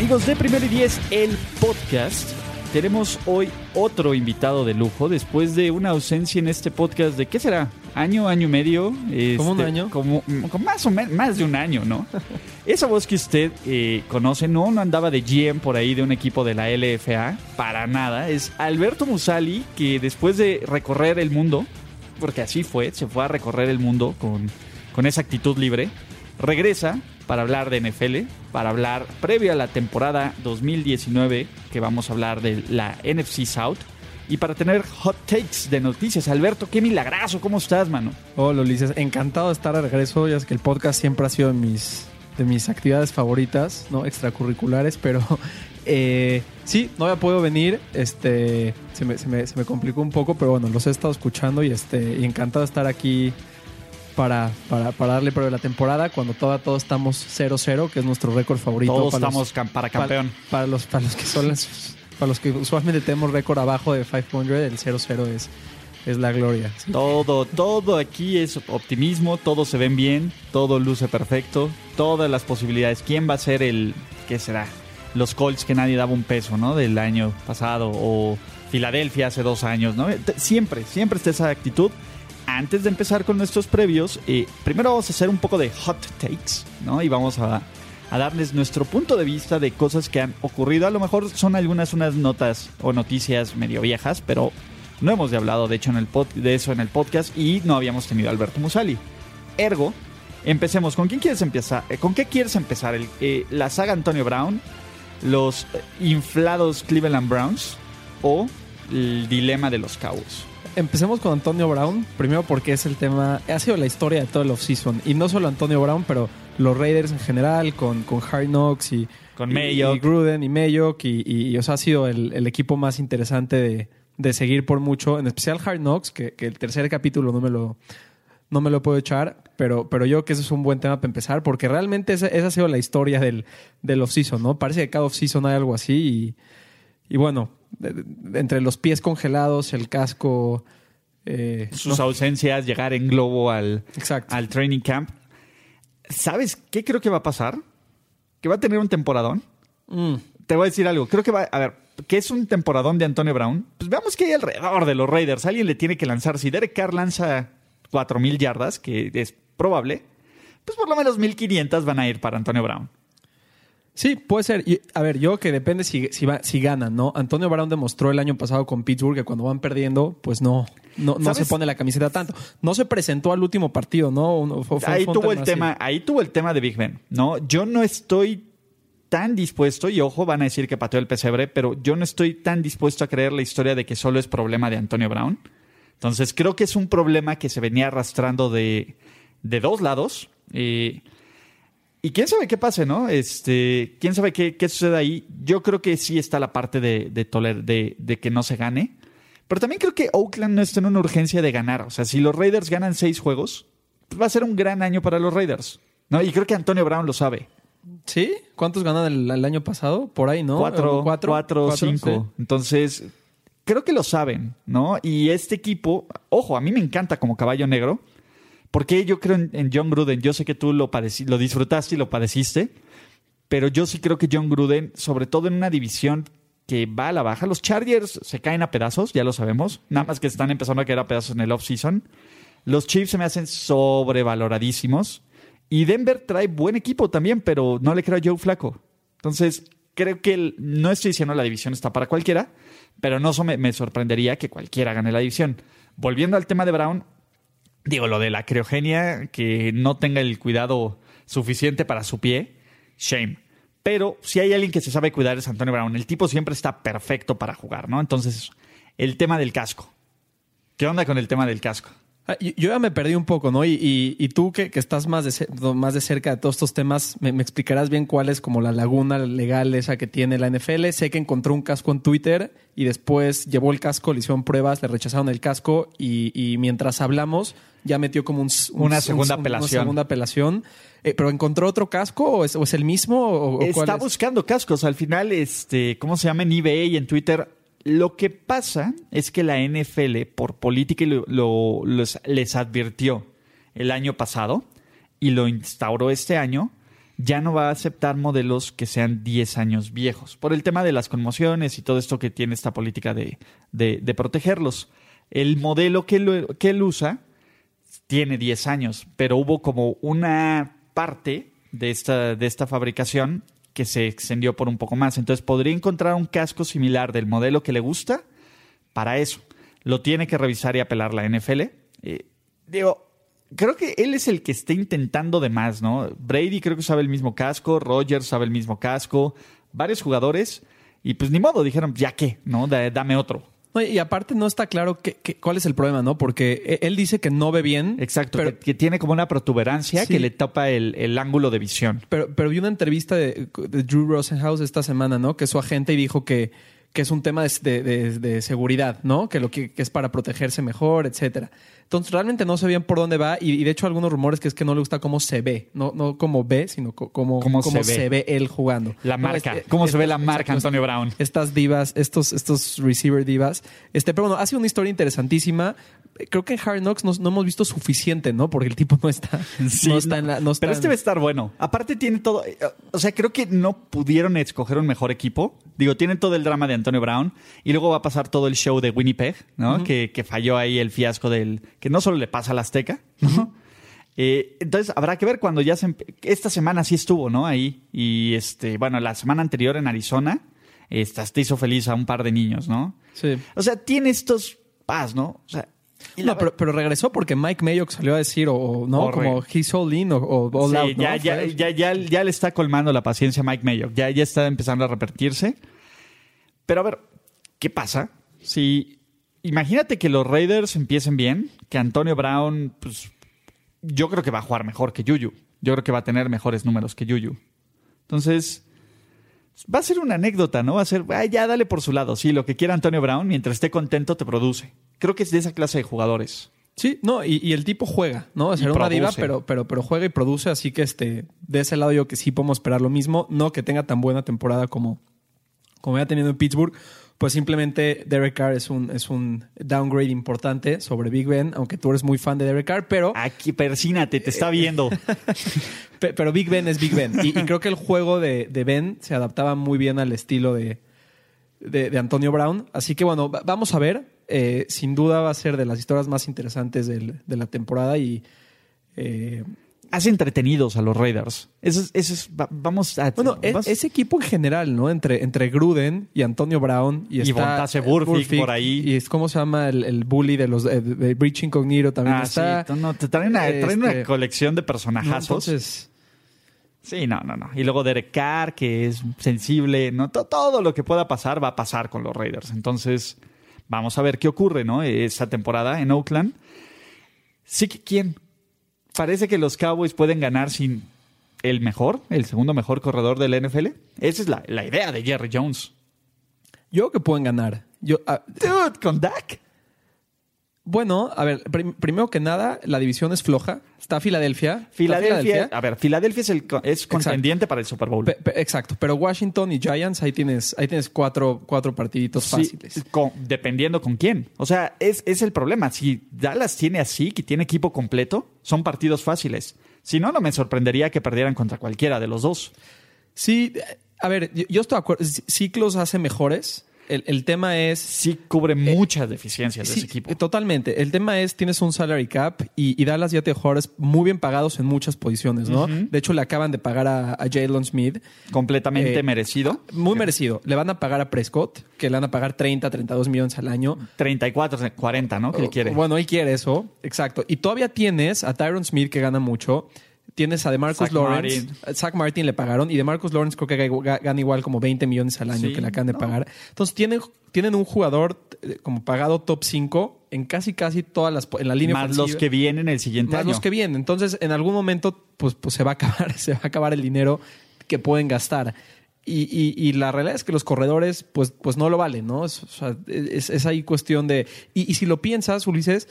Amigos de Primero y Diez, el podcast. Tenemos hoy otro invitado de lujo después de una ausencia en este podcast de, ¿qué será? ¿Año, año y medio? ¿Como un Este, año? Como, como más o menos, más de un año, ¿no? Esa voz que usted eh, conoce, no, no andaba de GM por ahí de un equipo de la LFA, para nada. Es Alberto Musali, que después de recorrer el mundo, porque así fue, se fue a recorrer el mundo con, con esa actitud libre, regresa para hablar de NFL, para hablar previo a la temporada 2019, que vamos a hablar de la NFC South, y para tener hot takes de noticias. Alberto, qué milagroso, ¿cómo estás, mano? Hola Ulises, encantado de estar de regreso. Ya es que el podcast siempre ha sido de mis, de mis actividades favoritas, ¿no? Extracurriculares, pero eh, sí, no había podido venir. Este, se me, se, me, se me complicó un poco, pero bueno, los he estado escuchando y, este, y encantado de estar aquí para, para, para darle prueba de la temporada cuando todavía todos estamos 0-0, que es nuestro récord favorito. Todos para los- estamos cam- para campeón. Para, los, para los que son las- para los que usualmente tenemos récord abajo de 500, el 0-0 es, es la gloria. sí. Todo, todo aquí es optimismo, todos se ven bien, todo luce perfecto, todas las posibilidades. ¿Quién va a ser el, qué será? Los Colts que nadie daba un peso, ¿no? Del año pasado o Filadelfia hace dos años, ¿no? Siempre, siempre está esa actitud. Antes de empezar con nuestros previos, eh, primero vamos a hacer un poco de hot takes, ¿no? Y vamos a, darles nuestro punto de vista de cosas que han ocurrido. A lo mejor son algunas unas notas o noticias medio viejas, pero no hemos de hablado, de hecho, en el pod- de eso en el podcast y no habíamos tenido a Alberto Musali. Ergo, empecemos. ¿Con quién quieres empezar? Eh, ¿Con qué quieres empezar? Eh, ¿La saga Antonio Brown? ¿Los inflados Cleveland Browns? ¿O el dilema de los Cowboys? Empecemos con Antonio Brown, primero porque es el tema, ha sido la historia de todo el offseason. Y no solo Antonio Brown, pero los Raiders en general, con, con Hard Knocks y, Con y- y Gruden y Mayock. Y, y- y, o sea, ha sido el, el equipo más interesante de, de seguir por mucho, en especial Hard Knocks, que, que el tercer capítulo no me lo, no me lo puedo echar, pero, pero yo creo que ese es un buen tema para empezar, porque realmente esa, esa ha sido la historia del, del offseason, ¿no? Parece que cada offseason hay algo así y, y bueno, entre los pies congelados, el casco... eh, Sus no, ausencias, llegar en globo al, exacto. al training camp. ¿Sabes qué creo que va a pasar? Que va a tener un temporadón. Mm, Te voy a decir algo. Creo que va. A ver, ¿qué es un temporadón de Antonio Brown? Pues veamos qué hay alrededor de los Raiders. Alguien le tiene que lanzar. Si Derek Carr lanza 4000 yardas, que es probable, pues por lo menos 1500 van a ir para Antonio Brown. Sí, puede ser. Y, a ver, yo que depende si, si, va- si ganan, ¿no? Antonio Brown demostró el año pasado con Pittsburgh que cuando van perdiendo, pues no, no, no se pone la camiseta tanto. No se presentó al último partido, ¿no? Uno- fue- fue- ahí fue tuvo el tema, ahí tuvo el tema de Big Ben, ¿no? Yo no estoy tan dispuesto, y ojo, van a decir que pateó el pesebre, pero yo no estoy tan dispuesto a creer la historia de que solo es problema de Antonio Brown. Entonces creo que es un problema que se venía arrastrando de, de dos lados. eh, y quién sabe qué pase, ¿no? Este, quién sabe qué, qué sucede ahí. Yo creo que sí está la parte de, de, toler- de, de que no se gane. Pero también creo que Oakland no está en una urgencia de ganar. O sea, si los Raiders ganan seis juegos, pues va a ser un gran año para los Raiders. ¿no? Y creo que Antonio Brown lo sabe. ¿Sí? ¿Cuántos ganan el, el año pasado? Por ahí, ¿no? Cuatro, ¿O cuatro, Cuatro, cinco. sí. Entonces, creo que lo saben, ¿no? Y este equipo, ojo, a mí me encanta como caballo negro, porque yo creo en, John Gruden. Yo sé que tú lo, lo disfrutaste y lo padeciste, pero yo sí creo que John Gruden, sobre todo en una división que va a la baja, los Chargers se caen a pedazos, ya lo sabemos, nada más que están empezando a caer a pedazos en el off-season. Los Chiefs se me hacen sobrevaloradísimos. Y Denver trae buen equipo también, pero no le creo a Joe Flaco. Entonces, creo que no estoy diciendo la división está para cualquiera, pero no me sorprendería que cualquiera gane la división. Volviendo al tema de Brown, digo, lo de la criogenia, que no tenga el cuidado suficiente para su pie, shame. Pero si hay alguien que se sabe cuidar es Antonio Brown. El tipo siempre está perfecto para jugar, ¿no? Entonces, el tema del casco. ¿Qué onda con el tema del casco? Ah, Yo ya me perdí un poco, ¿no? Y, y- y tú que, que estás más de, más de cerca de todos estos temas, me, me explicarás bien cuál es como la laguna legal esa que tiene la NFL. Sé que encontró un casco en Twitter y después llevó el casco, le hicieron pruebas, le rechazaron el casco y, y mientras hablamos ya metió como un, Una segunda un- apelación. Una segunda apelación. Eh, ¿Pero encontró otro casco o es, o es el mismo? O, cuál Está es? buscando cascos. Al final, este, ¿cómo se llama en eBay y en Twitter? Lo que pasa es que la NFL, por política, lo- lo- les advirtió el año pasado y lo instauró este año. Ya no va a aceptar modelos que sean 10 años viejos, por el tema de las conmociones y todo esto que tiene esta política de, de- de protegerlos. El modelo que, lo- que él usa tiene 10 años, pero hubo como una parte de esta, de esta fabricación que se extendió por un poco más. Entonces podría encontrar un casco similar del modelo que le gusta para eso. Lo tiene que revisar y apelar la NFL. Eh, digo, creo que él es el que está intentando de más, ¿no? Brady creo que sabe el mismo casco, Rogers sabe el mismo casco, varios jugadores. Y pues ni modo, dijeron, ya qué, ¿no? Da- dame otro. No, y aparte no está claro qué- qué- cuál es el problema, ¿no? Porque e- él dice que no ve bien. Exacto, Pero, que, que tiene como una protuberancia Sí. que le tapa el, el ángulo de visión. pero, pero vi una entrevista de, de Drew Rosenhaus esta semana, ¿no? Que es su agente y dijo que, que es un tema de, de- de- seguridad, ¿no? Que lo que, que es para protegerse mejor, etcétera. Entonces realmente no sé bien por dónde va y, y de hecho algunos rumores que es que no le gusta cómo se ve, no, no cómo ve, sino cómo, Cómo cómo se se, ve. ve él jugando. La No, marca. este- ¿Cómo se ve la estas- marca, Antonio Brown? estas divas, estos, estos receiver divas. Este, pero bueno, ha sido una historia interesantísima. Creo que en Hard Knocks no, no hemos visto suficiente, ¿no? Porque el tipo no está, no está en la. No está Pero este va a en- estar bueno. Aparte tiene todo... eh, O sea, creo que no pudieron escoger un mejor equipo. Digo, tienen todo el drama de Antonio Brown. Y luego va a pasar todo el show de Winnipeg, ¿no? que, que falló ahí el fiasco del... Que no solo le pasa al Azteca, ¿no? Eh, entonces habrá que ver cuando ya se... Esta semana sí estuvo, ¿no? Ahí. Y este... Bueno, la semana anterior en Arizona... Esta, te hizo feliz a un par de niños, ¿no? Sí. O sea, tiene estos paz, ¿no? O sea... No, pero, pero regresó porque Mike Mayock salió a decir, o, o, no, como he's all in o, o all Sí, out. ¿no? ya, ya, ya, ya, ya le está colmando la paciencia a Mike Mayock. Ya, ya está empezando a repetirse. Pero a ver, ¿qué pasa? Si imagínate que los Raiders empiecen bien, que Antonio Brown, pues yo creo que va a jugar mejor que Yuyu. Yo creo que va a tener mejores números que Yuyu. Entonces, va a ser una anécdota, ¿no? Va a ser, "Ay, ya dale por su lado. Sí, lo que quiera Antonio Brown, mientras esté contento, te produce. Creo que es de esa clase de jugadores. Sí, no, y, y el tipo juega, ¿no? Y Será una diva, pero, pero, pero juega y produce, así que este, de ese lado yo que sí podemos esperar lo mismo, no que tenga tan buena temporada como, como ya tenido en Pittsburgh, pues simplemente Derek Carr es un, es un downgrade importante sobre Big Ben, aunque tú eres muy fan de Derek Carr, pero, Aquí, persínate, te está viendo. pe- pero Big Ben es Big Ben. Y, y creo que el juego de, de Ben se adaptaba muy bien al estilo de, de, de Antonio Brown. Así que bueno, va- vamos a ver. Eh, sin duda va a ser de las historias más interesantes del- de la temporada y... eh, hace entretenidos a los Raiders. Eso es, eso es- va- vamos a. Bueno, es- vamos- ese equipo en general, ¿no? Entre, entre Gruden y Antonio Brown y, Y está eh, Burfict por ahí. Y es cómo se llama el, el bully de los de, de Breach Incognito también Ah, está. sí, no, te traen una, traen una este, colección de ¿no? personajazos. Entonces, sí, no, no, no. Y luego Derek Carr, que es sensible, ¿no? To- todo lo que pueda pasar va a pasar con los Raiders. Entonces, vamos a ver qué ocurre, ¿no? Esa temporada en Oakland. Sí que quién. Parece que los Cowboys pueden ganar sin el mejor, el segundo mejor corredor del NFL. Esa es la, la idea de Jerry Jones. yo creo que pueden ganar. Yo, ah, Dude, con Dak. Bueno, a ver, prim- primero que nada, la división es floja. Está Filadelfia. Está Filadelfia, a ver, Filadelfia es, el, es contendiente para el Super Bowl. Pe- pe- exacto, pero Washington y Giants, ahí tienes, ahí tienes cuatro, cuatro partiditos Sí, fáciles. con- dependiendo con quién. O sea, es, es el problema. Si Dallas tiene así, que tiene equipo completo, son partidos fáciles. Si no, no me sorprendería que perdieran contra cualquiera de los dos. Sí, a ver, yo, yo estoy de acuerdo. Ciclos hace mejores. El, el tema es. Sí cubre muchas deficiencias de Sí, ese equipo. eh, Totalmente. El tema es, tienes un salary cap y, y Dallas ya tiene jugadores muy bien pagados en muchas posiciones, ¿no? De hecho, le acaban de pagar a, a Jalen Smith. Completamente eh, merecido. Muy merecido. Le van a pagar a Prescott, que le van a pagar 30, 32 millones al año. 34, 40, ¿no? Que él quiere. Bueno, él quiere eso. Exacto. Y todavía tienes a Tyron Smith, que gana mucho. Tienes a DeMarcus Zach Lawrence. Martin. A Zach Martin le pagaron. Y DeMarcus Lawrence creo que ga- gana igual como 20 millones al año Sí, que le acaban de no. pagar. Entonces tienen, tienen un jugador eh, como pagado top 5 en casi casi todas las en la línea Más ofensiva. los que vienen el siguiente Más año. los que vienen. Entonces, en algún momento, pues, pues se va a acabar, se va a acabar el dinero que pueden gastar. Y, y- y la realidad es que los corredores, pues, pues no lo valen, ¿no? Es, o sea, es, es ahí cuestión de. Y, y si lo piensas, Ulises, eh,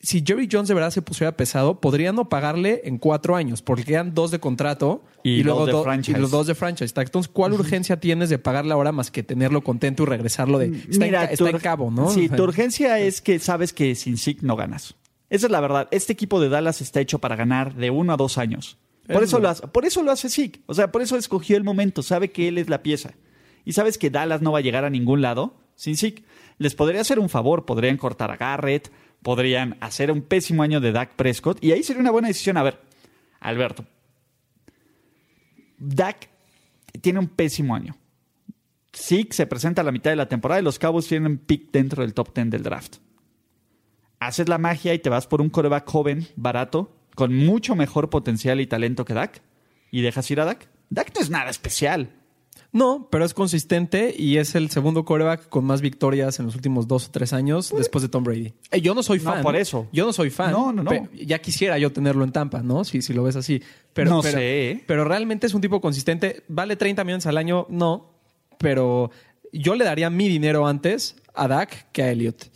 si Jerry Jones de verdad se pusiera pesado, podrían no pagarle en cuatro años, porque quedan dos de contrato Y luego dos de do- franchise. y los dos de franchise. tag. Entonces, ¿cuál urgencia tienes de pagarle ahora más que tenerlo contento y regresarlo de. Está, en, está cabo, ¿no? Sí, tu urgencia es que sabes que sin Zeke no ganas. Esa es la verdad. Este equipo de Dallas está hecho para ganar de uno a dos años. Por Es eso, lo hace, por eso lo hace Zeke. O sea, por eso escogió el momento. Sabe que él es la pieza. Y sabes que Dallas no va a llegar a ningún lado sin Zeke. Les podría hacer un favor. Podrían cortar a Garrett. Podrían hacer un pésimo año de Dak Prescott. Y ahí sería una buena decisión. A ver, Alberto. Dak tiene un pésimo año. Zeke se presenta a la mitad de la temporada y los Cowboys tienen pick dentro del top 10 del draft. Haces la magia y te vas por un coreback joven, barato, con mucho mejor potencial y talento que Dak, y dejas ir a Dak. Dak no es nada especial. No, pero es consistente y es el segundo quarterback con más victorias en los últimos dos o tres años después de Tom Brady. Eh, yo no soy No, fan. por eso. Yo no soy fan. No, no, no. Ya quisiera yo tenerlo en Tampa, ¿no? Si, si lo ves así. Pero, No pero, sé, ¿eh? Pero realmente es un tipo consistente. ¿Vale 30 millones al año? No. Pero yo le daría mi dinero antes a Dak que a Elliot.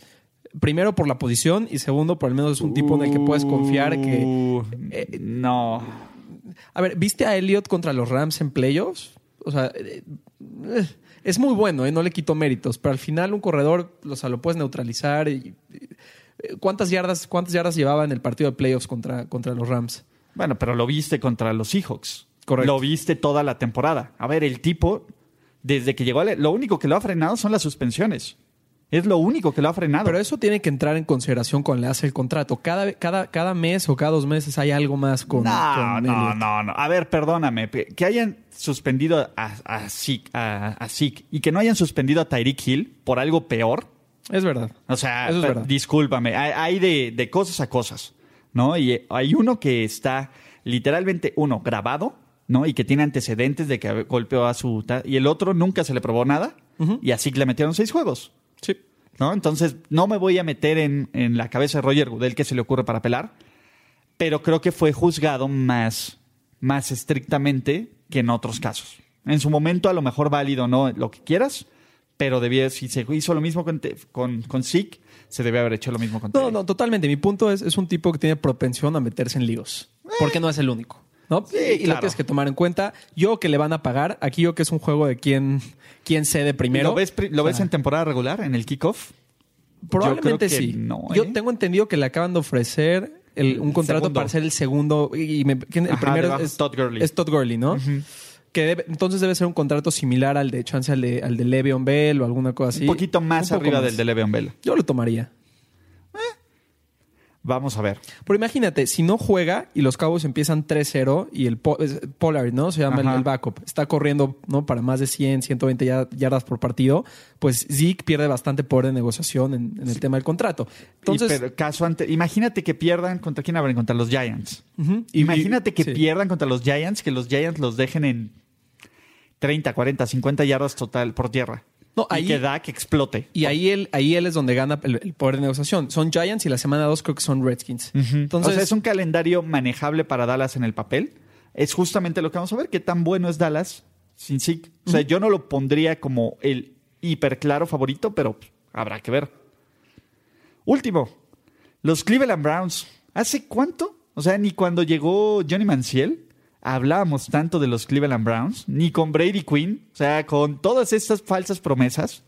Primero por la posición y segundo por al menos es un tipo en el que puedes confiar que... Uh, no. A ver, ¿viste a Elliot contra los Rams en playoffs? O sea, eh, eh, es muy bueno, ¿eh? no le quito méritos, pero al final un corredor o sea, lo puedes neutralizar. Y, ¿cuántas, yardas, ¿Cuántas yardas llevaba en el partido de playoffs contra, contra los Rams? Bueno, pero lo viste contra los Seahawks. Correcto. Lo viste toda la temporada. A ver, el tipo, desde que llegó, a la- lo único que lo ha frenado son las suspensiones. Es lo único que lo ha frenado. Pero eso tiene que entrar en consideración cuando le hace el contrato. Cada, cada, cada mes o cada dos meses hay algo más con, no, con no, no, no. A ver, perdóname. pe- Que hayan suspendido a, a, Zeke, a, a Zeke y que no hayan suspendido a Tyreek Hill por algo peor. Es verdad. O sea, Eso es verdad. discúlpame. Hay, hay de, de cosas a cosas, ¿no? Y eh, hay uno que está literalmente, uno, grabado, ¿no? Y que tiene antecedentes de que golpeó a su... Y el otro nunca se le probó nada. Y así que le metieron seis juegos. ¿No? Entonces, no me voy a meter en, en la cabeza de Roger Goodell que se le ocurre para pelar, pero creo que fue juzgado más, más estrictamente que en otros casos. En su momento, a lo mejor válido, ¿no? Lo que quieras, pero debía, si se hizo lo mismo con, con, con Zeke, se debe haber hecho lo mismo con No, Terry. no, totalmente. Mi punto es, es un tipo que tiene propensión a meterse en líos. Porque no es el único. ¿No? Sí, y lo claro. tienes que tomar en cuenta. Yo que le van a pagar, aquí yo que es un juego de quién, quién cede primero. ¿Lo ves, lo ves en temporada regular, en el kickoff? Probablemente Yo sí. no, Yo ¿eh? tengo entendido que le acaban de ofrecer el- un contrato segundo. para ser el segundo. Y me- ¿quién- el Ajá, primero es Todd Gurley. Es Todd Gurley, ¿no? Que debe- entonces debe ser un contrato similar al de chance al de, al de Le'Veon Bell o alguna cosa así. Un poquito más Un arriba más. del de Le'Veon Bell. Yo lo tomaría. Vamos a ver. Pero imagínate, si no juega y los Cowboys empiezan 3-0 y el Po- Pollard, ¿no? Se llama el, backup. Está corriendo, ¿no? Para más de 100, 120 ya- yardas por partido. Pues Zeke pierde bastante poder de negociación en, en el tema del contrato. Entonces, Y, pero caso ante, imagínate que pierdan contra quién abren contra los Giants. Imagínate que sí. pierdan contra los Giants, que los Giants los dejen en 30, 40, 50 yardas total por tierra. No, y ahí- que Dak explote. Y ahí él, ahí él es donde gana el, el poder de negociación. Son Giants y la semana 2 creo que son Redskins. Entonces, o sea, es un calendario manejable para Dallas en el papel. Es justamente lo que vamos a ver, qué tan bueno es Dallas sin Zeke. O sea, yo no lo pondría como el hiper claro favorito, pero habrá que ver. Último, los Cleveland Browns. ¿Hace cuánto? O sea, ni cuando llegó Johnny Manziel hablábamos tanto de los Cleveland Browns, ni con Brady Quinn, o sea, con todas estas falsas promesas.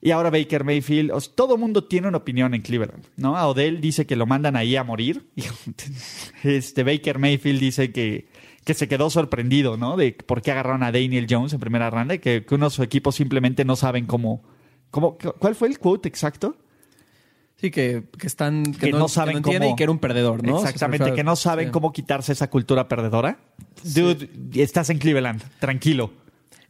Y ahora Baker Mayfield, o todo mundo tiene una opinión en Cleveland, ¿no? A Odell dice que lo mandan ahí a morir. Este Baker Mayfield dice que, que se quedó sorprendido, ¿no? De por qué agarraron a Daniel Jones en primera ronda que, que unos equipos simplemente no saben cómo, cómo. ¿Cuál fue el quote exacto? Sí, que, que están. Que, Que no saben entiende cómo- y que era un perdedor, ¿no? Exactamente, que no saben sí. cómo quitarse esa cultura perdedora. Dude, estás en Cleveland, tranquilo.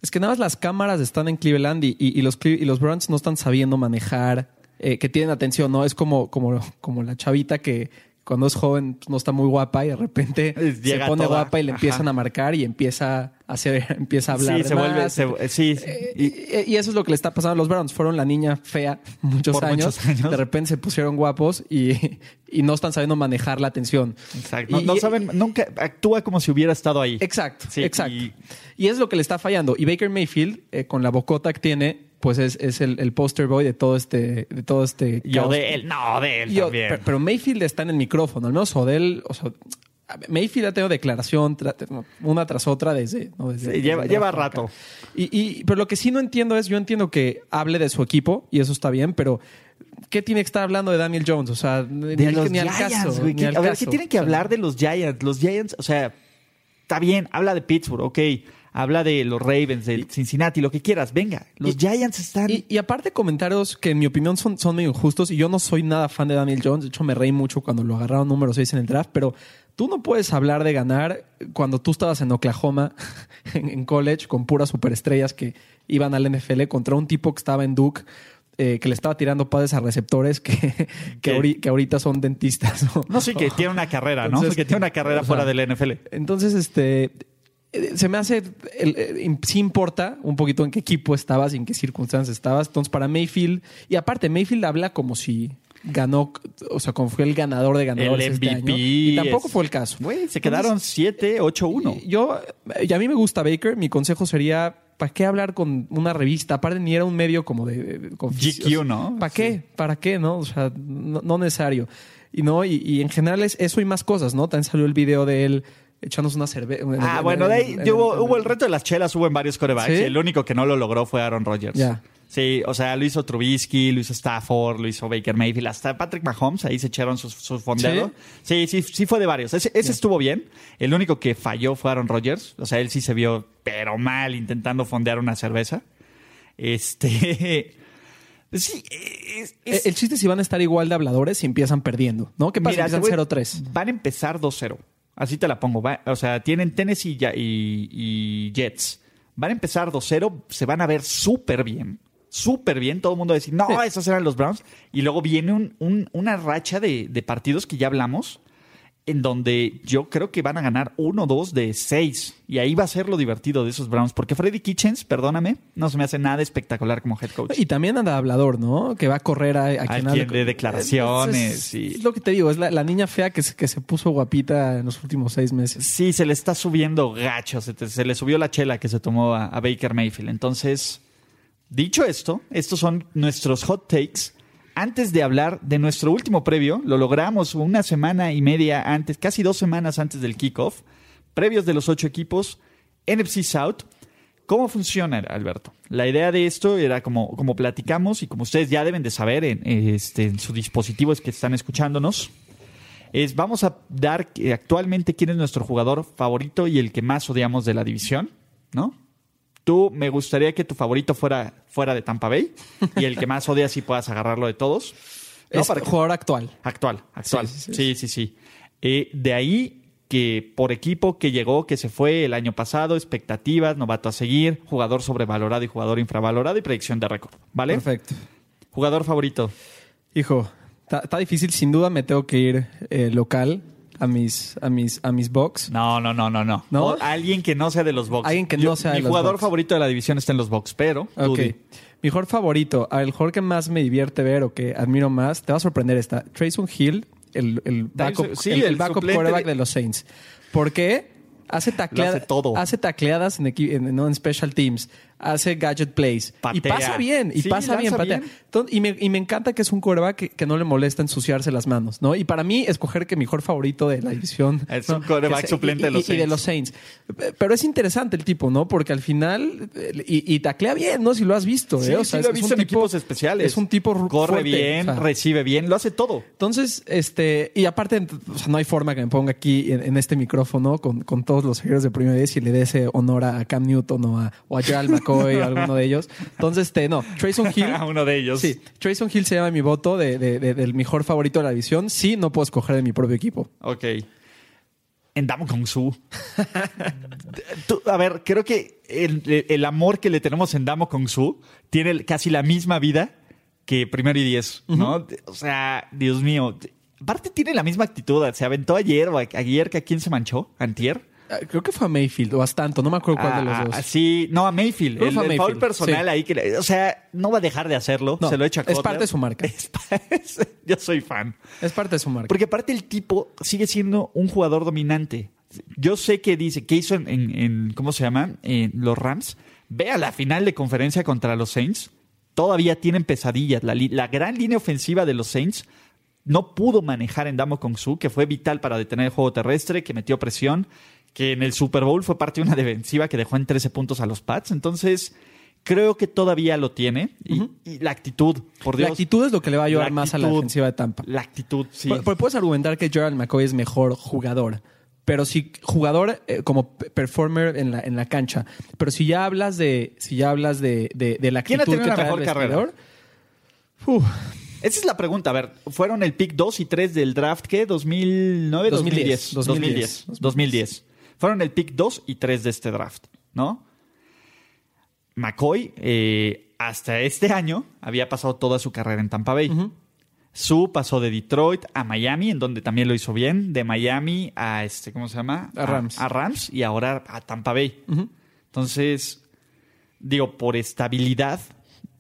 Es que nada más las cámaras están en Cleveland y, y- y los, y los Browns no están sabiendo manejar, eh, que tienen atención, ¿no? Es como, como, como la chavita que cuando es joven pues, no está muy guapa y de repente se pone toda. guapa y le Ajá. empiezan a marcar y empieza a hacer, empieza a hablar. Sí, de se vuelve. más. se- sí. Eh, y- eso es lo que le está pasando a los Browns. Fueron la niña fea muchos, años, muchos años. De repente se pusieron guapos y, y no están sabiendo manejar la atención. exacto. Y- no saben, nunca actúa como si hubiera estado ahí. Exacto, Sí, exacto. y- Y, es lo que le está fallando. Y Baker Mayfield, eh, con la bocota que tiene, pues es, es el, el poster boy de todo este, de todo este Yo caos. de él, no, de él Y o- también. pero, pero Mayfield está en el micrófono, al menos Odell, o sea, Mayfield ha tenido declaración tra- una tras otra desde. ¿no? Desde- Sí, desde lleva- lleva rato. Y, y- pero lo que sí no entiendo es, yo entiendo que hable de su equipo y eso está bien, pero ¿qué tiene que estar hablando de Daniel Jones? O sea, ni, de al, los ni al Giants, caso. ni ¿Qué- al a ver, caso. ¿qué tienen que O sea, hablar de los Giants? Los Giants, o sea, está bien, habla de Pittsburgh, ok. Habla de los Ravens, de Cincinnati, lo que quieras, venga. Los Y- Giants están. Y, y aparte comentarios que en mi opinión son, son medio injustos y yo no soy nada fan de Daniel Jones, de hecho me reí mucho cuando lo agarraron número 6 en el draft, pero tú no puedes hablar de ganar cuando tú estabas en Oklahoma, en, en college, con puras superestrellas que iban al NFL contra un tipo que estaba en Duke. eh, que le estaba tirando pases a receptores que, que, ahorita son dentistas. ¿no? no sé, que tiene una carrera, ¿no? Entonces, que tiene una carrera o sea, fuera del NFL. Entonces, este. Se me hace. el- eh, sí importa un poquito en qué equipo estabas y en qué circunstancias estabas. Entonces, para Mayfield. Y aparte, Mayfield habla como si ganó. O sea, como fue el ganador de ganadores. El este MVP año. Y tampoco es- fue el caso. Güey, se quedaron 7, 8, 1. Y Yo, y a mí me gusta Baker. Mi consejo sería, ¿para qué hablar con una revista? Aparte, ni era un medio como de... de- GQ, ¿no? ¿Para qué? ¿Para qué? ¿No? O sea, no, no necesario. Y no, y, y en general es eso y más cosas, ¿no? También salió el video de él echándose una cerveza. Ah, bueno, de ahí hubo, hubo el reto de las chelas, hubo en varios corebacks. ¿Sí? Y el único que no lo logró fue Aaron Rodgers. Ya. Sí, o sea, lo hizo Trubisky, lo hizo Stafford, lo hizo Baker Mayfield, hasta Patrick Mahomes, ahí se echaron sus, sus fondeados. Sí, sí, sí fue de varios. Ese, ese estuvo bien. El único que falló fue Aaron Rodgers. O sea, él sí se vio, pero mal, intentando fondear una cerveza. Este. Sí, es- es- El chiste es si van a estar igual de habladores si empiezan perdiendo, ¿no? ¿Qué pasa Mira, empiezan voy- 0-3? Van a empezar 2-0. Así te la pongo. Va- o sea, tienen Tennessee y, ya- y- y Jets. Van a empezar 2-0. Se van a ver súper bien. Súper bien. Todo el mundo va a decir, no, esos eran los Browns. Y luego viene un- un- una racha de, de partidos que ya hablamos. En donde yo creo que van a ganar uno, dos de seis. Y ahí va a ser lo divertido de esos Browns. Porque Freddy Kitchens, perdóname, no se me hace nada espectacular como head coach. Y también anda hablador, ¿no? Que va a correr a, a quien quien dé declaraciones Es, y- es lo que te digo, es la, la niña fea que se, que se puso guapita en los últimos seis meses. Sí, se le está subiendo gacho. Se, te- se le subió la chela que se tomó a, a Baker Mayfield. Entonces, dicho esto, estos son nuestros hot takes. Antes de hablar de nuestro último previo, lo logramos una semana y media antes, casi dos semanas antes del kickoff. Previos de los ocho equipos, NFC South. ¿Cómo funciona, Alberto? La idea de esto era como, como platicamos y como ustedes ya deben de saber en, este, en sus dispositivos que están escuchándonos, es vamos a dar actualmente quién es nuestro jugador favorito y el que más odiamos de la división, ¿no? Tú me gustaría que tu favorito fuera fuera de Tampa Bay y el que más odias y puedas agarrarlo de todos. ¿no? es Para que- jugador actual. Actual, actual. Sí, Sí, sí, sí, sí. Eh, de ahí que por equipo que llegó, que se fue el año pasado, expectativas, novato a seguir, jugador sobrevalorado y jugador infravalorado y predicción de récord. ¿Vale? Perfecto. Jugador favorito. Hijo, está está difícil. Sin duda me tengo que ir eh, local a mis, a mis, a mis box. No, no, no, no, no. ¿No? O alguien que no sea de los Bucks. Alguien que no sea de Mi los jugador Bucks. favorito de la división está en los Bucks, pero Ok. Mi mejor favorito, el jugador que más me divierte ver o que admiro más, te va a sorprender esta. Trayson Hill, el, el backup, sí, el, el el backup quarterback de- de... los Saints. ¿Por qué? Hace, tacleada- hace todo. hace tacleadas en, no, en special teams, hace gadget plays. Y pasa bien, y Sí, pasa bien, patea. bien. Entonces, y, me, y me encanta que es un quarterback que, que no le molesta ensuciarse las manos, ¿no? Y para mí, escoger que mejor favorito de la división... Es ¿no? un se- suplente y- de los y- y de los Saints. Pero es interesante el tipo, ¿no? Porque al final... eh, Y, taclea bien, ¿no? Si lo has visto, Sí, ¿eh? Sí lo he es visto un en tipo- equipos especiales. Es un tipo Corre fuerte, bien, o sea. recibe bien, lo hace todo. Entonces, este, y aparte, o sea, no hay forma que me ponga aquí en, en este micrófono con, con todos los seguidores de Primera Vez y le dé ese honor a Cam Newton o a, o a Gerald McCoy o a alguno de ellos. Entonces, este, no, Trayson Hill. Uno de ellos. Sí, Trayson Hill se llama mi voto de, de- de- del mejor favorito de la división. Sí, no puedo escoger de mi propio equipo. Ok. En Damo Kong Su. Tú, a ver, creo que el, el amor que le tenemos en Damo Kong Su tiene casi la misma vida que primero y diez, ¿no? O sea, Dios mío. Aparte tiene la misma actitud. Se aventó ayer o ayer que a quién se manchó, antier. Creo que fue a Mayfield o a Stanton, no me acuerdo cuál de los Ah, dos. ah, sí, no, a Mayfield. Creo que El, a el foul Mayfield, personal sí. ahí que, o sea, no va a dejar de hacerlo. No, se lo echa a es parte de su marca. Es pa- es- yo soy fan. Es parte de su marca. Porque aparte el tipo sigue siendo un jugador dominante. Yo sé que dice, ¿qué hizo en, en- en- ¿cómo se llama? En los Rams. Ve a la final de conferencia contra los Saints. Todavía tienen pesadillas. La, la gran línea ofensiva de los Saints no pudo manejar en Damo Kong Su, que fue vital para detener el juego terrestre, que metió presión, que en el Super Bowl fue parte de una defensiva que dejó en 13 puntos a los Pats. Entonces, creo que todavía lo tiene. Y, y la actitud, por Dios. la actitud es lo que le va a ayudar más a la actitud. defensiva de Tampa. La actitud, sí. Pu- pu- Puedes argumentar que Gerald McCoy es mejor jugador. Pero si jugador eh, como performer en la, en la cancha. Pero si ya hablas de, si ya hablas de, de, de la ¿Quién ha actitud tenido que una trae el mejor carrera? vestidor, uf, Esa es la pregunta. A ver, ¿fueron el pick 2 y 3 del draft qué? ¿2009? 2010. 2010. 2010. 2010. Fueron el pick 2 y 3 de este draft, ¿no? McCoy, eh, hasta este año, había pasado toda su carrera en Tampa Bay. Su pasó de Detroit a Miami, en donde también lo hizo bien. De Miami a este, ¿cómo se llama? A Rams. A, Rams y ahora a Tampa Bay. Entonces, digo, por estabilidad,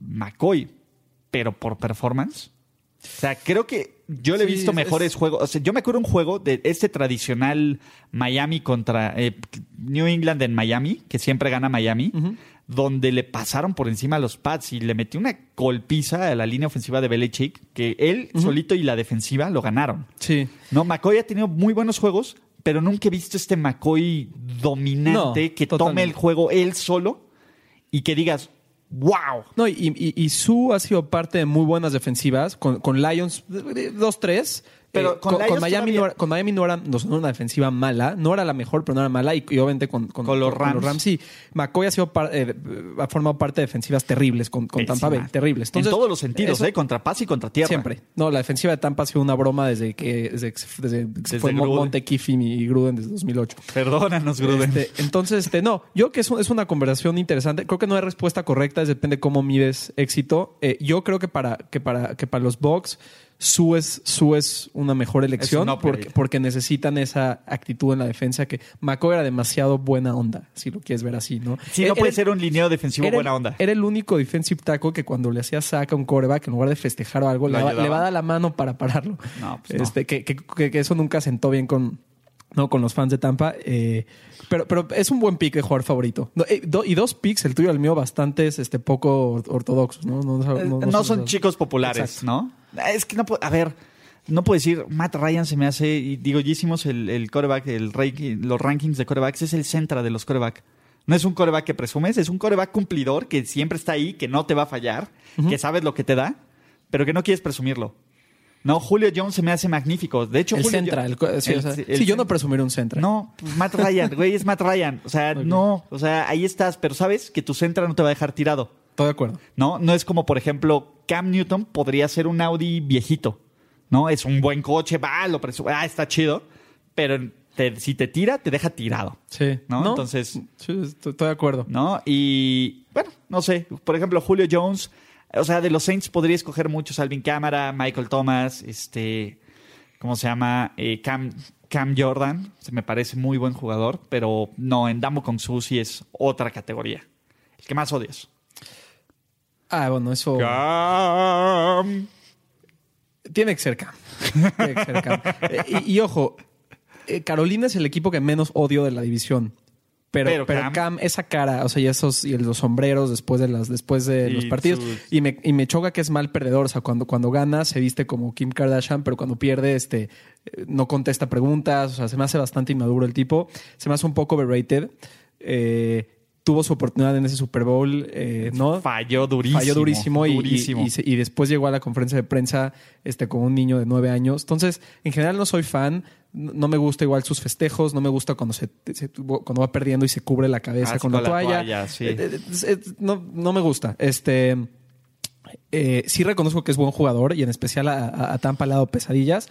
McCoy, pero por performance. O sea, creo que yo le he Sí, visto es- mejores es- juegos. O sea, yo me acuerdo un juego de este tradicional Miami contra eh, New England en Miami, que siempre gana Miami, donde le pasaron por encima a los Pats y le metió una golpiza a la línea ofensiva de Belichick, que él solito y la defensiva lo ganaron. sí. No, McCoy ha tenido muy buenos juegos, pero nunca he visto este McCoy dominante No, que tome el juego él solo y que digas, wow. No, y, y, y Su ha sido parte de muy buenas defensivas con, con Lions 2-3. Pero Eh, con con, con Miami todavía- no era, con Miami no era, no, era una defensiva mala, no era la mejor, pero no era mala. Y, y obviamente con, con, Con los Rams. sí. McCoy ha, sido par- eh, ha formado parte de defensivas terribles con, con Tampa Bay, terribles. Entonces, en todos los sentidos, eso- ¿eh? Contra paz y contra tierra. Siempre. No, la defensiva de Tampa ha sido una broma desde que, desde desde fue Gruden. Monte Kiffin y Gruden desde 2008. Perdónanos, Gruden. Este, entonces, este, no, yo creo que es, un- es una conversación interesante. Creo que no hay respuesta correcta, depende cómo mides éxito. Eh, yo creo que para, que para, que para los Bucks, Su es, Su es una mejor elección un porque, porque necesitan esa actitud en la defensa que McCoy era demasiado buena onda, si lo quieres ver así, ¿no? Sí, no Era- puede ser un lineo defensivo buena onda. Era el único defensive tackle que cuando le hacía saca a un coreback, en lugar de festejar o algo, ¿Lo le, le va a dar la mano para pararlo. No, pues este, que- que eso nunca sentó bien con, no, con los fans de Tampa. eh, pero, pero es un buen pick de jugador favorito. Eh, do- y dos picks, el tuyo y el mío, bastantes este, poco or- ortodoxos. No, no, no- Eh, no- son chicos populares, Exacto. ¿no? Es que no puedo, a ver, no puedo decir, Matt Ryan se me hace, y digo, ya hicimos el, el coreback, el los rankings de corebacks, es el centra de los coreback. No es un coreback que presumes, es un coreback cumplidor que siempre está ahí, que no te va a fallar, que sabes lo que te da, pero que no quieres presumirlo. No, Julio Jones se me hace magnífico. De hecho, El Julio centra. Jo- el co- sí, el- o sea, el sí, yo no presumiré un centra. No, pues Matt Ryan, güey, es Matt Ryan. O sea, no, o sea, ahí estás, pero sabes que tu centra no te va a dejar tirado. Estoy de acuerdo. ¿no? No es como, por ejemplo, Cam Newton podría ser un Audi viejito, ¿no? Es un buen coche, va, lo presu- ah, está chido, pero te- si te tira, te deja tirado, Sí. ¿no? Entonces- Sí, estoy de acuerdo. ¿no? Y, bueno, no sé, por ejemplo, Julio Jones, o sea, de los Saints podría escoger muchos, Alvin Cámara, Michael Thomas, este, ¿cómo se llama? Eh, Cam, Cam Jordan, se me parece muy buen jugador, pero no, en Damo con Susi es otra categoría. El que más odias. Ah, bueno, eso. Cam. Tiene que ser Cam. Tiene que ser Cam. Eh, y, y ojo, eh, Carolina es el equipo que menos odio de la división. Pero, Pero pero, Cam- Cam, esa cara, o sea, y esos, y los sombreros después de las, después de los partidos. sus- Y me, y me choca que es mal perdedor. O sea, cuando, cuando gana se viste como Kim Kardashian, pero cuando pierde, este, no contesta preguntas. O sea, se me hace bastante inmaduro el tipo. Se me hace un poco overrated. Eh, tuvo su oportunidad en ese Super Bowl, eh, ¿no? Falló durísimo. Falló durísimo, y- y- durísimo. Y, se- y después llegó a la conferencia de prensa este, con un niño de nueve años. Entonces, en general no soy fan. No me gusta igual sus festejos. No me gusta cuando se, se- cuando va perdiendo y se cubre la cabeza Ah, con la la toalla. toalla, sí. Eh, eh, no, no me gusta. Este, sí reconozco que es buen jugador y en especial a, a- ha dado pesadillas.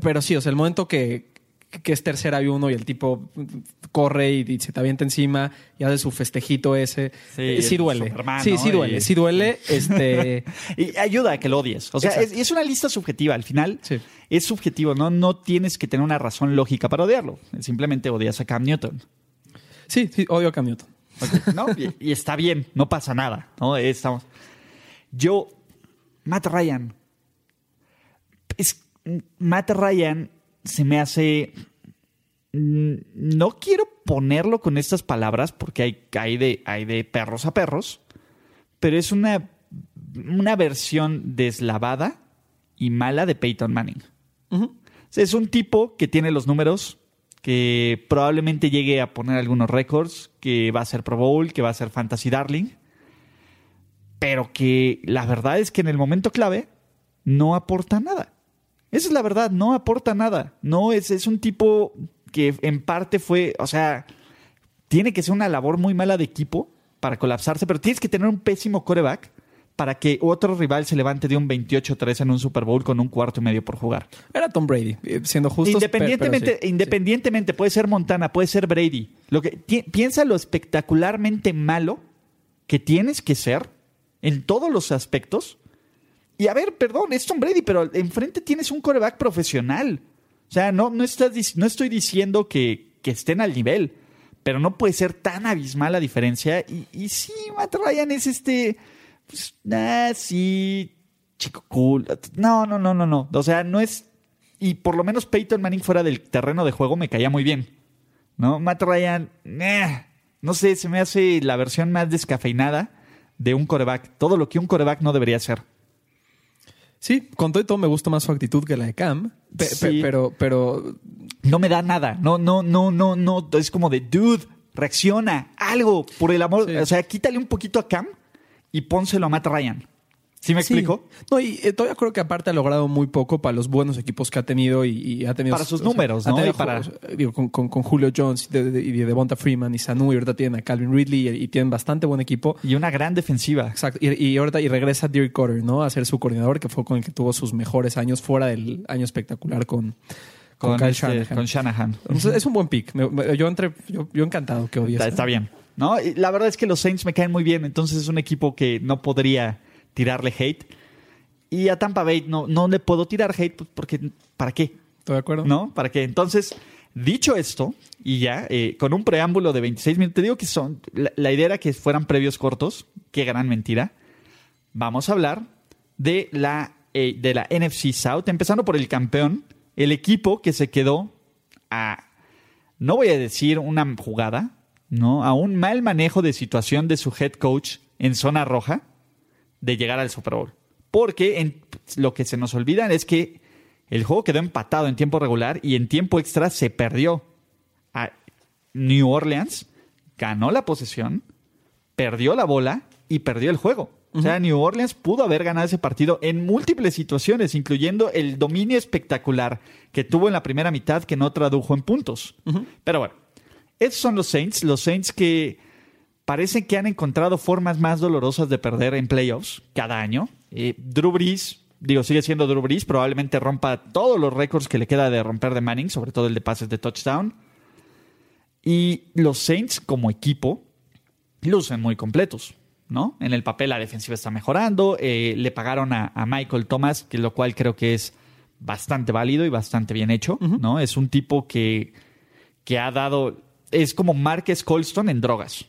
Pero sí, o sea, el momento que, que es tercera y uno y el tipo corre y, se te avienta encima y hace su festejito ese. Sí, eh, sí duele. sí, sí duele, sí duele. Este... y ayuda a que lo odies. O sea, es, una lista subjetiva. Al final es subjetivo, ¿no? No tienes que tener una razón lógica para odiarlo. Simplemente odias a Cam Newton. Sí, sí, odio a Cam Newton. y, y, está bien, no pasa nada. ¿no? Estamos... Yo, Matt Ryan. Es, Matt Ryan se me hace... Mm, no quiero ponerlo con estas palabras porque hay, hay, de, hay de perros a perros, pero es una, una versión deslavada y mala de Peyton Manning. es un tipo que tiene los números, que probablemente llegue a poner algunos récords, que va a ser Pro Bowl, que va a ser Fantasy Darling, pero que la verdad es que en el momento clave no aporta nada. Esa es la verdad, no aporta nada. No es, es un tipo que en parte fue, o sea, tiene que ser una labor muy mala de equipo para colapsarse, pero tienes que tener un pésimo coreback para que otro rival se levante de un 28-3 en un Super Bowl con un cuarto y medio por jugar. Era Tom Brady, eh, siendo justo. Independientemente, independientemente puede ser Montana, puede ser Brady. Lo que, piensa lo espectacularmente malo que tienes que ser en todos los aspectos y a ver, perdón, es Tom Brady, pero enfrente tienes un coreback profesional. O sea, no, no, estás, no estoy diciendo que, estén al nivel, pero no puede ser tan abismal la diferencia. Y, y sí, Matt Ryan es este. Pues, ah, sí, chico cool. No, no, no, no, no. O sea, no es. Y por lo menos Peyton Manning fuera del terreno de juego me caía muy bien. ¿No? Matt Ryan, eh, no sé, se me hace la versión más descafeinada de un coreback. Todo lo que un coreback no debería ser. Sí, con todo y todo me gusta más su actitud que la de Cam. pero, pero. No me da nada. No, no, no, no, no. Es como de, dude, reacciona, algo, por el amor. O sea, quítale un poquito a Cam y pónselo a Matt Ryan. ¿Sí me explico? No, y eh, todavía creo que aparte ha logrado muy poco para los buenos equipos que ha tenido y, ha tenido... Para sus números, ¿no? para... digo, con, Julio Jones y de, de, Devonta Freeman y Sanu y ahorita tienen a Calvin Ridley y, tienen bastante buen equipo. Y una gran defensiva. Exacto. Y, ahorita y regresa Dirk Cotter, ¿no? A ser su coordinador, que fue con el que tuvo sus mejores años fuera del año espectacular con... Con, este, Shanahan. es un buen pick. Yo, entre, yo, encantado que odies. Está, está bien. ¿no? la verdad es que los Saints me caen muy bien. Entonces es un equipo que no podría tirarle hate. Y a Tampa Bay no, no le puedo tirar hate pues, porque ¿para qué? Estoy de acuerdo. ¿No? ¿Para qué? Entonces, dicho esto, y ya, eh, con un preámbulo de 26 minutos, te digo que son, la, idea era que fueran previos cortos, qué gran mentira. Vamos a hablar de la, eh, de la NFC South, empezando por el campeón, el equipo que se quedó a, no voy a decir una jugada, ¿no? A un mal manejo de situación de su head coach en zona roja de llegar al Super Bowl. Porque en, lo que se nos olvida es que el juego quedó empatado en tiempo regular y en tiempo extra se perdió. A New Orleans ganó la posesión, perdió la bola y perdió el juego. O sea, New Orleans pudo haber ganado ese partido en múltiples situaciones, incluyendo el dominio espectacular que tuvo en la primera mitad que no tradujo en puntos. Pero bueno, esos son los Saints, los Saints que parecen que han encontrado formas más dolorosas de perder en playoffs cada año. Eh, Drew Brees, digo, sigue siendo Drew Brees, probablemente rompa todos los récords que le queda de romper de Manning, sobre todo el de pases de touchdown. Y los Saints, como equipo, lucen muy completos, ¿no? En el papel la defensiva está mejorando, eh, le pagaron a, Michael Thomas, que lo cual creo que es bastante válido y bastante bien hecho, ¿no? Es un tipo que, que ha dado, es como Marques Colston en drogas,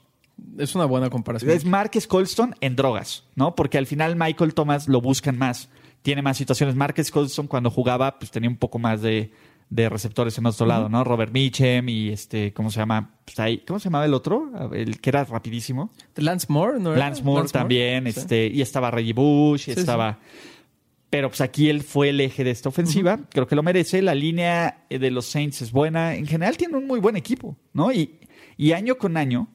es una buena comparación. Es Marques Colston en drogas, ¿no? Porque al final Michael Thomas lo buscan más. Tiene más situaciones. Marques Colston cuando jugaba, pues tenía un poco más de, receptores en otro lado, ¿no? Robert Mitchum y este, ¿cómo se llama? Pues ahí, ¿Cómo se llamaba el otro? El que era rapidísimo. Lance Moore, ¿no? Lance Moore también, este, y estaba Reggie Bush, y estaba. Pero pues aquí él fue el eje de esta ofensiva. Creo que lo merece. La línea de los Saints es buena. En general tiene un muy buen equipo, ¿no? Y, y año con año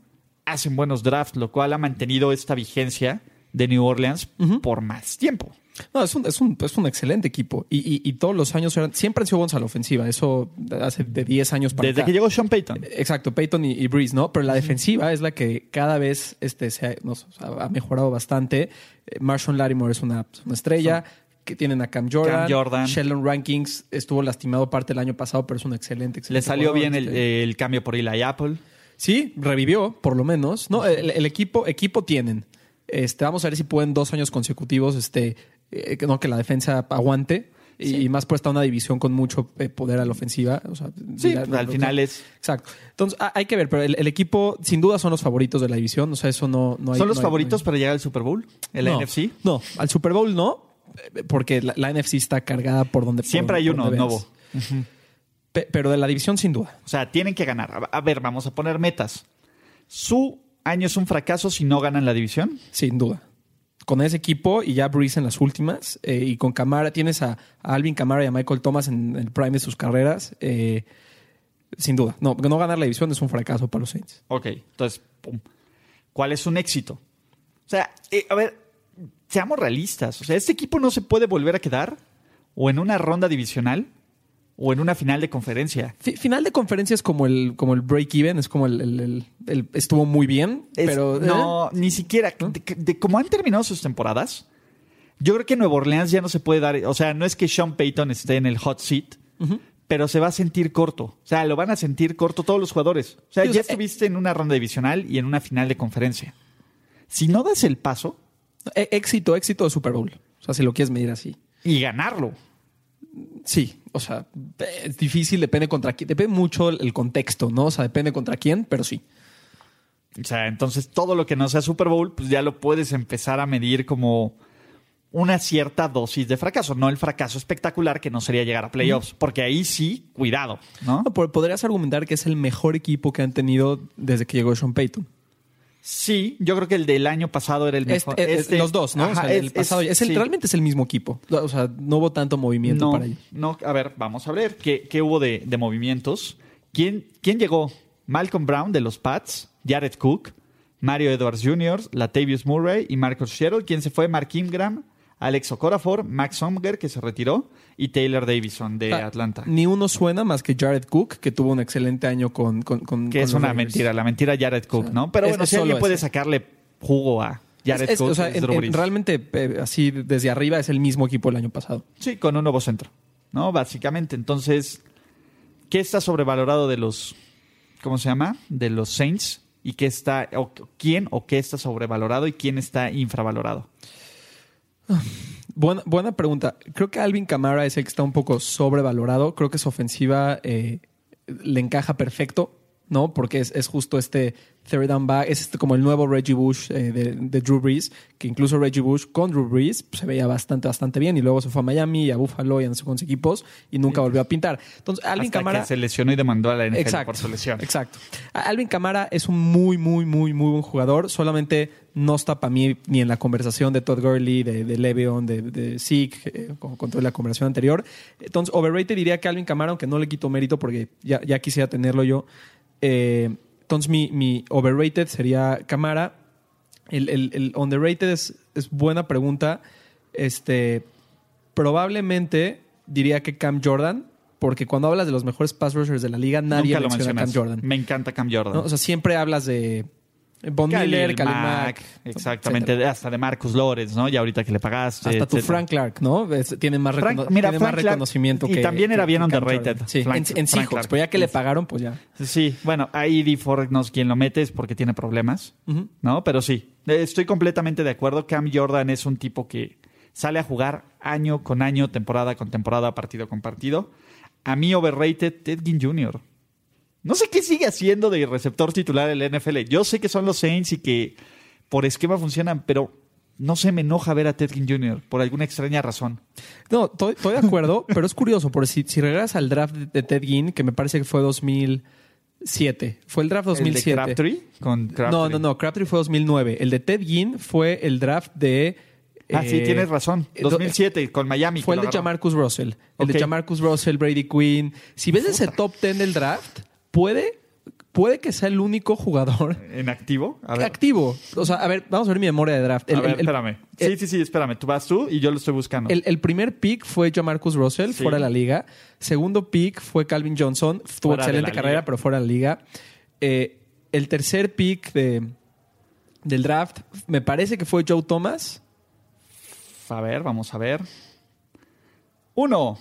hacen buenos drafts, lo cual ha mantenido esta vigencia de New Orleans por más tiempo. No, es un, es un, es un excelente equipo. Y, todos los años siempre han sido buenos a la ofensiva. Eso hace de 10 años para Desde que llegó Sean Payton. Exacto, Payton y, Breeze, ¿no? Pero la defensiva es la que cada vez este, se ha, mejorado bastante. Eh, Marshall Larimore es una, estrella. que tienen a Cam Jordan. Cam Jordan. Sheldon Rankings estuvo lastimado parte del año pasado, pero es un excelente, excelente Le salió jugador, bien el, este. el cambio por Eli Apple. Sí, revivió, por lo menos. No, el, el equipo, equipo tienen. Este, vamos a ver si pueden dos años consecutivos, este, eh, que no que la defensa aguante. Y, y más por estar una división con mucho eh, poder a la ofensiva. O sea, Sí, al final es. Exacto. Entonces, ha- hay que ver, pero el, el equipo, sin duda, son los favoritos de la división. O sea, eso no, no hay. ¿Son los no hay- favoritos para llegar al Super Bowl? ¿El no, NFC? No, al Super Bowl no, eh, porque la, NFC está cargada por donde por Siempre hay uno nuevo. Pe- pero de la división, sin duda. O sea, tienen que ganar. A ver, vamos a poner metas. ¿Su año es un fracaso si no ganan la división? Sin duda. Con ese equipo y ya Breeze en las últimas, eh, y con Camara, tienes a, a Alvin Camara y a Michael Thomas en el prime de sus carreras, eh, sin duda. No, no ganar la división es un fracaso para los Saints. Ok, entonces, pum. ¿cuál es un éxito? O sea, eh, a ver, seamos realistas. O sea, este equipo no se puede volver a quedar o en una ronda divisional o en una final de conferencia. Fi- final de conferencia es como el, como el break-even, es como el, el- el- el- estuvo muy bien, Es- pero... no, ni siquiera. De, de cómo han terminado sus temporadas, yo creo que Nueva Orleans ya no se puede dar. O sea, no es que Sean Payton esté en el hot seat, pero se va a sentir corto. O sea, lo van a sentir corto todos los jugadores. O sea, Sí, o ya sea, estuviste en una ronda divisional y en una final de conferencia. Si no das el paso eh, éxito, éxito de Super Bowl. O sea, si lo quieres medir así. y ganarlo, Sí, o sea, es difícil, depende contra quién. Depende mucho el, contexto, ¿no? O sea, depende contra quién, pero sí. O sea, entonces todo lo que no sea Super Bowl, pues ya lo puedes empezar a medir como una cierta dosis de fracaso, no el fracaso espectacular que no sería llegar a playoffs, porque ahí sí, cuidado, ¿no? No, po- Podrías argumentar que es el mejor equipo que han tenido desde que llegó Sean Payton. Sí, yo creo que el del año pasado era el Este- mejor. eh, Este- los dos, ¿no? Ajá, o sea, el pasado, es el, sí. realmente es el mismo equipo. O sea, no hubo tanto movimiento no, para ellos. no, a ver, vamos a ver qué, qué hubo de, de movimientos. ¿Quién, ¿Quién llegó? Malcolm Brown de los Pats, Jared Cook, Mario Edwards Jr., Latavius Murray y Marcus Sherrill. ¿Quién se fue? Mark Ingram, Alex Okorafor, Max Somger, que se retiró, y Taylor Davison de Ah, Atlanta. Ni uno suena más que Jared Cook, que tuvo un excelente año con. con, con- Que con es una mentira, la mentira Jared Cook, O sea, ¿no? Pero es- bueno, es si alguien puede sacarle jugo a Jared Es- Cook, o sea, en- en- realmente, eh, así desde arriba, es el mismo equipo del año pasado. Sí, con un nuevo centro, ¿no? Básicamente. Entonces, ¿qué está sobrevalorado de los, ¿cómo se llama? De los Saints. ¿Y qué está, o quién o qué está sobrevalorado y quién está infravalorado? Buena, buena pregunta. Creo que Alvin Kamara es el que está un poco sobrevalorado. Creo que su ofensiva eh, le encaja perfecto, ¿no? Porque es, es justo este third down back, es este como el nuevo Reggie Bush eh, de, de Drew Brees, que incluso Reggie Bush con Drew Brees pues, se veía bastante, bastante bien y luego se fue a Miami y a Buffalo y a no sé cuántos equipos y nunca volvió a pintar. Entonces, Alvin Hasta Kamara... que se lesionó y demandó a la NFL Exacto, por su lesión. Exacto. Alvin Kamara es un muy, muy, muy, muy buen jugador. Solamente no está para mí ni en la conversación de Todd Gurley, de, de Le'Veon, de, de Zeke, eh, con, con toda la conversación anterior. Entonces, overrated diría que Alvin Kamara, aunque no le quito mérito porque ya, ya quisiera tenerlo yo. Eh, entonces, mi, mi overrated sería Kamara. El, el, el underrated es, es buena pregunta. Este, probablemente diría que Cam Jordan, porque cuando hablas de los mejores pass rushers de la liga, nadie Nunca lo menciona a Cam. Jordan. Me encanta Cam Jordan. ¿no? O sea, siempre hablas de Von Khalil Miller, Khalil Mack, exactamente, etcétera. hasta de Marcus Lawrence, ¿no? Y ahorita que le pagaste. Hasta tu. Frank Clark, ¿no? Es- tiene más, Frank- recono- mira, tiene Frank más Clark- reconocimiento y que también era bien underrated. Sí, Frank- en, en Seahawks, pero ya que le pagaron, pues ya. Sí, bueno, ahí D. Ford no es quien lo mete es porque tiene problemas. ¿no? Pero sí, estoy completamente de acuerdo. Cam Jordan es un tipo que sale a jugar año con año, temporada con temporada, partido con partido. A mí, overrated, Ted Ginn Jr. No sé qué sigue haciendo de receptor titular en la NFL. Yo sé que son los Saints y que por esquema funcionan, pero no se me enoja ver a Ted Ginn Jr. por alguna extraña razón. No, estoy, estoy de acuerdo, pero es curioso, porque si, si regresas al draft de, de Ted Ginn, que me parece que fue 2007, fue el draft ¿El de 2007. Crabtree? Con Crabtree. No, no, no, Crabtree fue 2009. El de Ted Ginn fue el draft de... Ah, sí, eh, tienes razón. eh, 2007 con Miami. Fue el de. Jamarcus Russell. El de Jamarcus Russell, Brady Quinn. Si ves ese top 10 del draft, puede, puede que sea el único jugador ¿En activo? A ver. activo. O sea, a ver, vamos a ver mi memoria de draft. El, a ver, el- espérame. Sí, el- sí, sí, espérame. Tú vas tú y yo lo estoy buscando. el- primer pick fue Jamarcus Russell, Sí. fuera de la liga. Segundo pick fue Calvin Johnson. Tuvo excelente carrera, liga. pero fuera de la liga. Eh, el tercer pick de, del draft me parece que fue Joe Thomas. A ver, vamos a ver. Uno,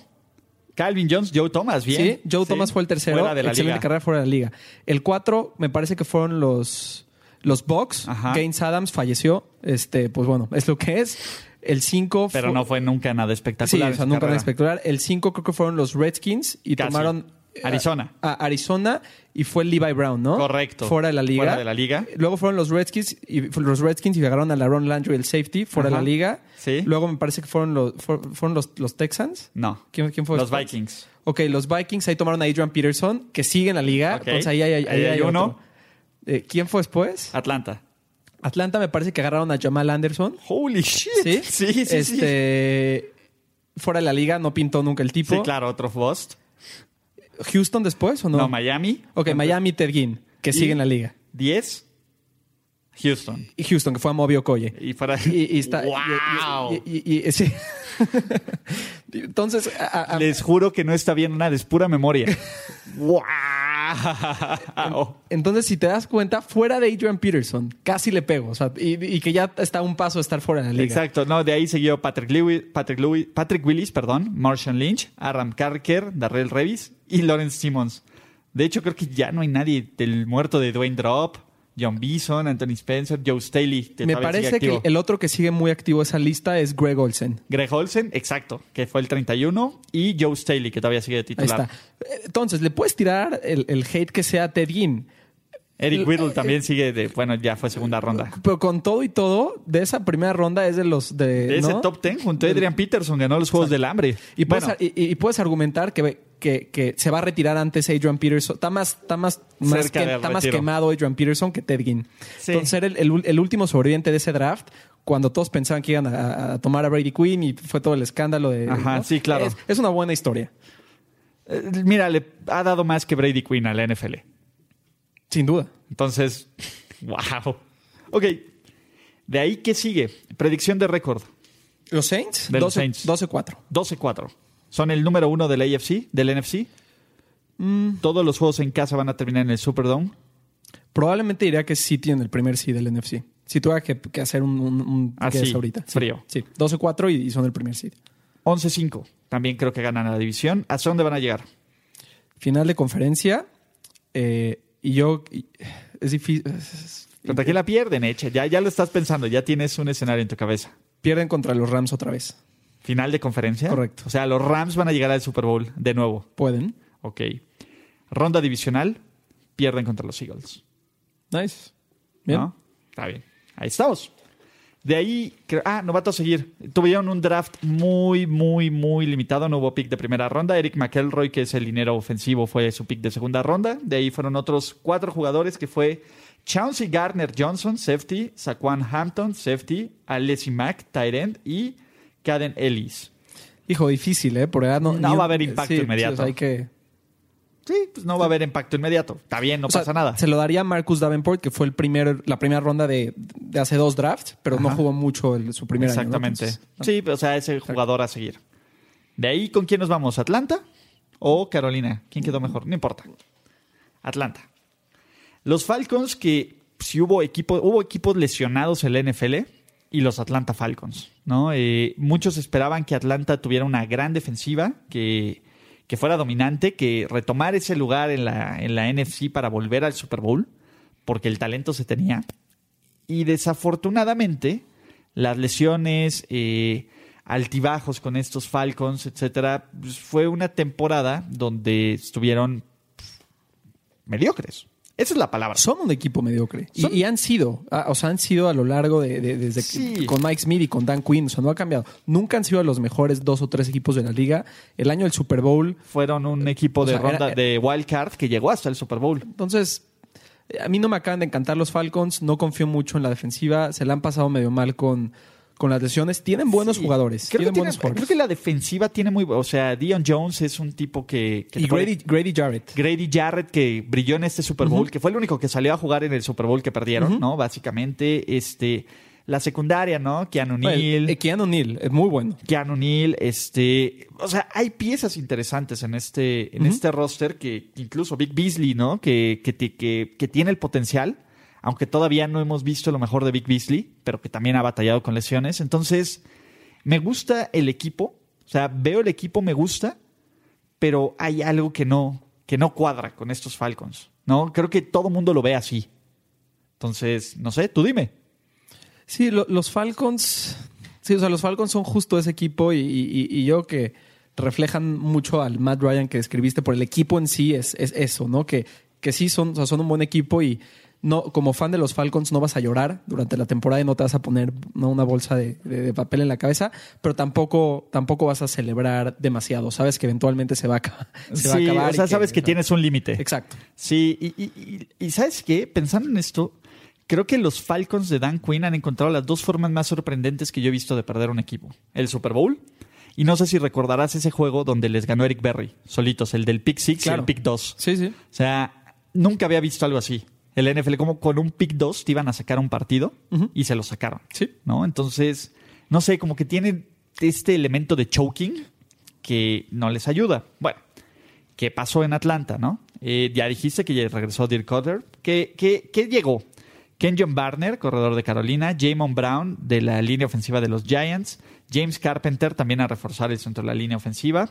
Calvin Jones, Joe Thomas, bien. Sí, Joe Thomas fue el tercero. Fuera de la excelente liga. carrera fuera de la liga. El cuatro, me parece que fueron los, los Bucks. Ajá. Gaines Adams falleció. Este, pues bueno, es lo que es. El cinco Pero fu- no fue nunca nada Sí, espectacular. o sea, nunca nada espectacular. El 5 creo que fueron los Redskins y Casi. tomaron Arizona. A, a Arizona y fue Levi Brown, ¿no? Correcto. Fuera de la liga. Fuera de la liga. Luego fueron los Redskins y los Redskins y agarraron a Laron Landry el safety fuera Ajá. de la liga. Sí. Luego me parece que fueron los fueron los, los Texans. No. ¿Quién, quién fue Los después? Vikings. Ok, los Vikings ahí tomaron a Adrian Peterson, que sigue en la liga. Ok. Entonces ahí hay, ahí Ahí hay hay uno. Eh, ¿Quién fue después? Atlanta. Atlanta me parece que agarraron a Jamal Anderson. Holy shit. Sí, Sí, sí, sí. este, Fuera de la liga, no pintó nunca el tipo. Sí, claro, otro bust. ¿Houston después o no? No, Miami. Ok, Miami, Ted Ginn, que Y- sigue en la liga. 10. Houston. Y Houston, que fue a Moby Okoye. Y fuera. Y, y está. y- ¡Wow! y- y- sí. Entonces, a- a- Les juro que no está bien nada, es pura memoria. ¡Wow! entonces, si te das cuenta, fuera de Adrian Peterson, casi le pego. O sea, y, y que ya está un paso de estar fuera de la liga. Exacto, no, de ahí siguió Patrick Lewis, Patrick, Lewis, Patrick Willis, perdón, Marshall Lynch, Aram Carker, Darrell Revis y Lawrence Simmons. De hecho, creo que ya no hay nadie del muerto de Dwayne Drop, John Bison, Anthony Spencer, Joe Staley. Me parece que el otro que sigue muy activo esa lista es Greg Olsen. Greg Olsen, exacto, que fue el 31, y Joe Staley, que todavía sigue de Ahí titular. está. Entonces, le puedes tirar el, el hate que sea a Ted Ginn. Eric Whittle también sigue de, bueno, ya fue segunda ronda. Pero con todo y todo, de esa primera ronda es de los de. De ese ¿no? top 10, junto a Adrian Peterson, ganó los Juegos del Hambre. Y puedes, bueno, y, y puedes argumentar que, que, que se va a retirar antes Adrian Peterson. Está más, está más, que- está más quemado Adrian Peterson que Ted Ginn. Sí. Entonces, era el, el- el último sobreviviente de ese draft, cuando todos pensaban que iban a, a tomar a Brady Quinn y fue todo el escándalo de. Ajá, ¿no? sí, claro. Es, es una buena historia, eh, mira, le ha dado más que Brady Quinn a la NFL. Sin duda. Entonces, wow. Ok, de ahí, ¿qué sigue? Predicción de récord, Los Saints, De los 12 Saints. 12-4. 12-4. Son el número uno del AFC, del NFC. Mm. Todos los juegos en casa van a terminar en el Superdome. Probablemente diría que City en el primer seed del NFC. Si tuviera que, que hacer un, un, un Ah, guess sí, ahorita. Sí, frío. Sí, 12-4 y, y son el primer seed. 11-5. También creo que ganan la división. ¿Hacia dónde van a llegar? Final de conferencia. eh, y yo. y- es difícil. Contra quién la pierden, Eche. Ya, ya lo estás pensando, ya tienes un escenario en tu cabeza. Pierden contra los Rams otra vez. Final de conferencia. Correcto. O sea, los Rams van a llegar al Super Bowl de nuevo. Pueden. Ok. Ronda divisional, pierden contra los Eagles. Nice. Bien. ¿No? Está bien. Ahí estamos. De ahí, creo- ah, novato a seguir. Tuvieron un draft muy, muy, muy limitado. No hubo pick de primera ronda. Eric McElroy, que es el dinero ofensivo, fue su pick de segunda ronda. De ahí fueron otros cuatro jugadores que fue Chauncey Gardner Johnson, safety, Saquon Hampton, safety, Alessi Mack, tight end y Caden Ellis. Hijo, difícil, ¿eh? Por no, No va a haber impacto sí, inmediato. sí, o sea, hay que. Sí, pues no va a haber impacto inmediato. Está bien, no o sea, pasa nada. Se lo daría a Marcus Davenport, que fue el primer, la primera ronda de, de hace dos drafts, pero no jugó mucho el- su primer año. ¿no? Exactamente. Entonces. Sí, o sea, ese jugador a seguir. De ahí, ¿con quién nos vamos? ¿Atlanta o Carolina? ¿Quién quedó mejor? No importa. Atlanta. Los Falcons, que si hubo, equipo, hubo equipos lesionados en la NFL y los Atlanta Falcons, ¿no? Eh, muchos esperaban que Atlanta tuviera una gran defensiva, que, que fuera dominante, que retomar ese lugar en la, en la NFC para volver al Super Bowl, porque el talento se tenía. Y desafortunadamente, las lesiones, eh, altibajos con estos Falcons, etcétera, pues, fue una temporada donde estuvieron mediocres. Esa es la palabra. Son un equipo mediocre. Y, han sido, ah, o sea, han sido a lo largo de, de- desde que- Sí. con Mike Smith y con Dan Quinn, o sea, no ha cambiado. Nunca han sido los mejores dos o tres equipos de la liga. El año del Super Bowl, Fueron un equipo O de sea, ronda era- de wild card que llegó hasta el Super Bowl. entonces, eh, a mí no me acaban de encantar los Falcons, no confío mucho en la defensiva, se la han pasado medio mal con, con las lesiones. Tienen buenos Sí. jugadores, Creo que, tienen tiene- buenos creo que la defensiva tiene muy. O sea, Dion Jones es un tipo que. que y puede- Grady, Grady Jarrett. Grady Jarrett que brilló en este Super Bowl, que fue el único que salió a jugar en el Super Bowl que perdieron, ¿no? Básicamente, este, la secundaria, ¿no? Keanu Neal, Well, eh, Keanu Neal, es muy bueno. Keanu Neal, este, o sea, hay piezas interesantes en este, en este roster que que incluso Big Beasley, ¿no? Que, que, que, que tiene el potencial, aunque todavía no hemos visto lo mejor de Big Beasley, pero que también ha batallado con lesiones. Entonces, me gusta el equipo. O sea, veo el equipo, me gusta, pero hay algo que no, que no cuadra con estos Falcons. ¿no? Creo que todo mundo lo ve así. Entonces, no sé, tú dime. Sí, los Falcons. Sí, o sea, los Falcons son justo ese equipo y, yo que reflejan mucho al Matt Ryan que escribiste por el equipo en sí, es, es eso, ¿no? Que, que sí son, son un buen equipo y no, como fan de los Falcons no vas a llorar durante la temporada y no te vas a poner una bolsa de, papel en la cabeza, pero tampoco, tampoco vas a celebrar demasiado. Sabes que eventualmente se va a, se va a acabar. O sea, sabes que, tienes un límite. Exacto. Sí, y, y, ¿sabes qué? Pensando en esto, creo que los Falcons de Dan Quinn han encontrado las dos formas más sorprendentes que yo he visto de perder un equipo. El Super Bowl. Y no sé si recordarás ese juego donde les ganó Eric Berry, solitos, el del Pick Six y el Pick 2. Sí, sí. O sea, nunca había visto algo así el NFL como con un pick 2 te iban a sacar un partido y se lo sacaron. Sí. ¿No? Entonces, no sé, como que tienen este elemento de choking que no les ayuda. Bueno, ¿qué pasó en Atlanta, no? Eh, ya dijiste que ya regresó Dirk Cutter. ¿Qué, qué, llegó? Ken John Barner, corredor de Carolina, Jamon Brown de la línea ofensiva de los Giants, James Carpenter también a reforzar el centro de la línea ofensiva,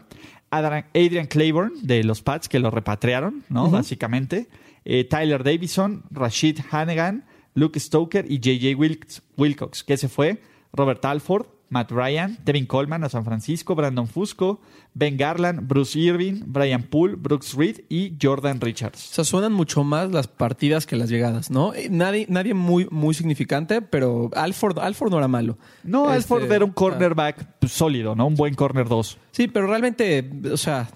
Adrian Claiborne de los Pats que lo repatriaron, ¿no? Básicamente. Eh, Tyler Davison, Rashid Hannigan, Luke Stoker y J.J. Wilcox, que se fue, Robert Alford, Matt Ryan, Devin Coleman a San Francisco, Brandon Fusco, Ben Garland, Bruce Irving, Brian Poole, Brooks Reed y Jordan Richards. O sea, suenan mucho más las partidas que las llegadas, ¿no? Eh, nadie, nadie muy, muy significante, pero Alford, Alford no era malo. No, este, Alford era un cornerback sólido, ¿no? Un buen corner 2. Sí, pero realmente, o sea,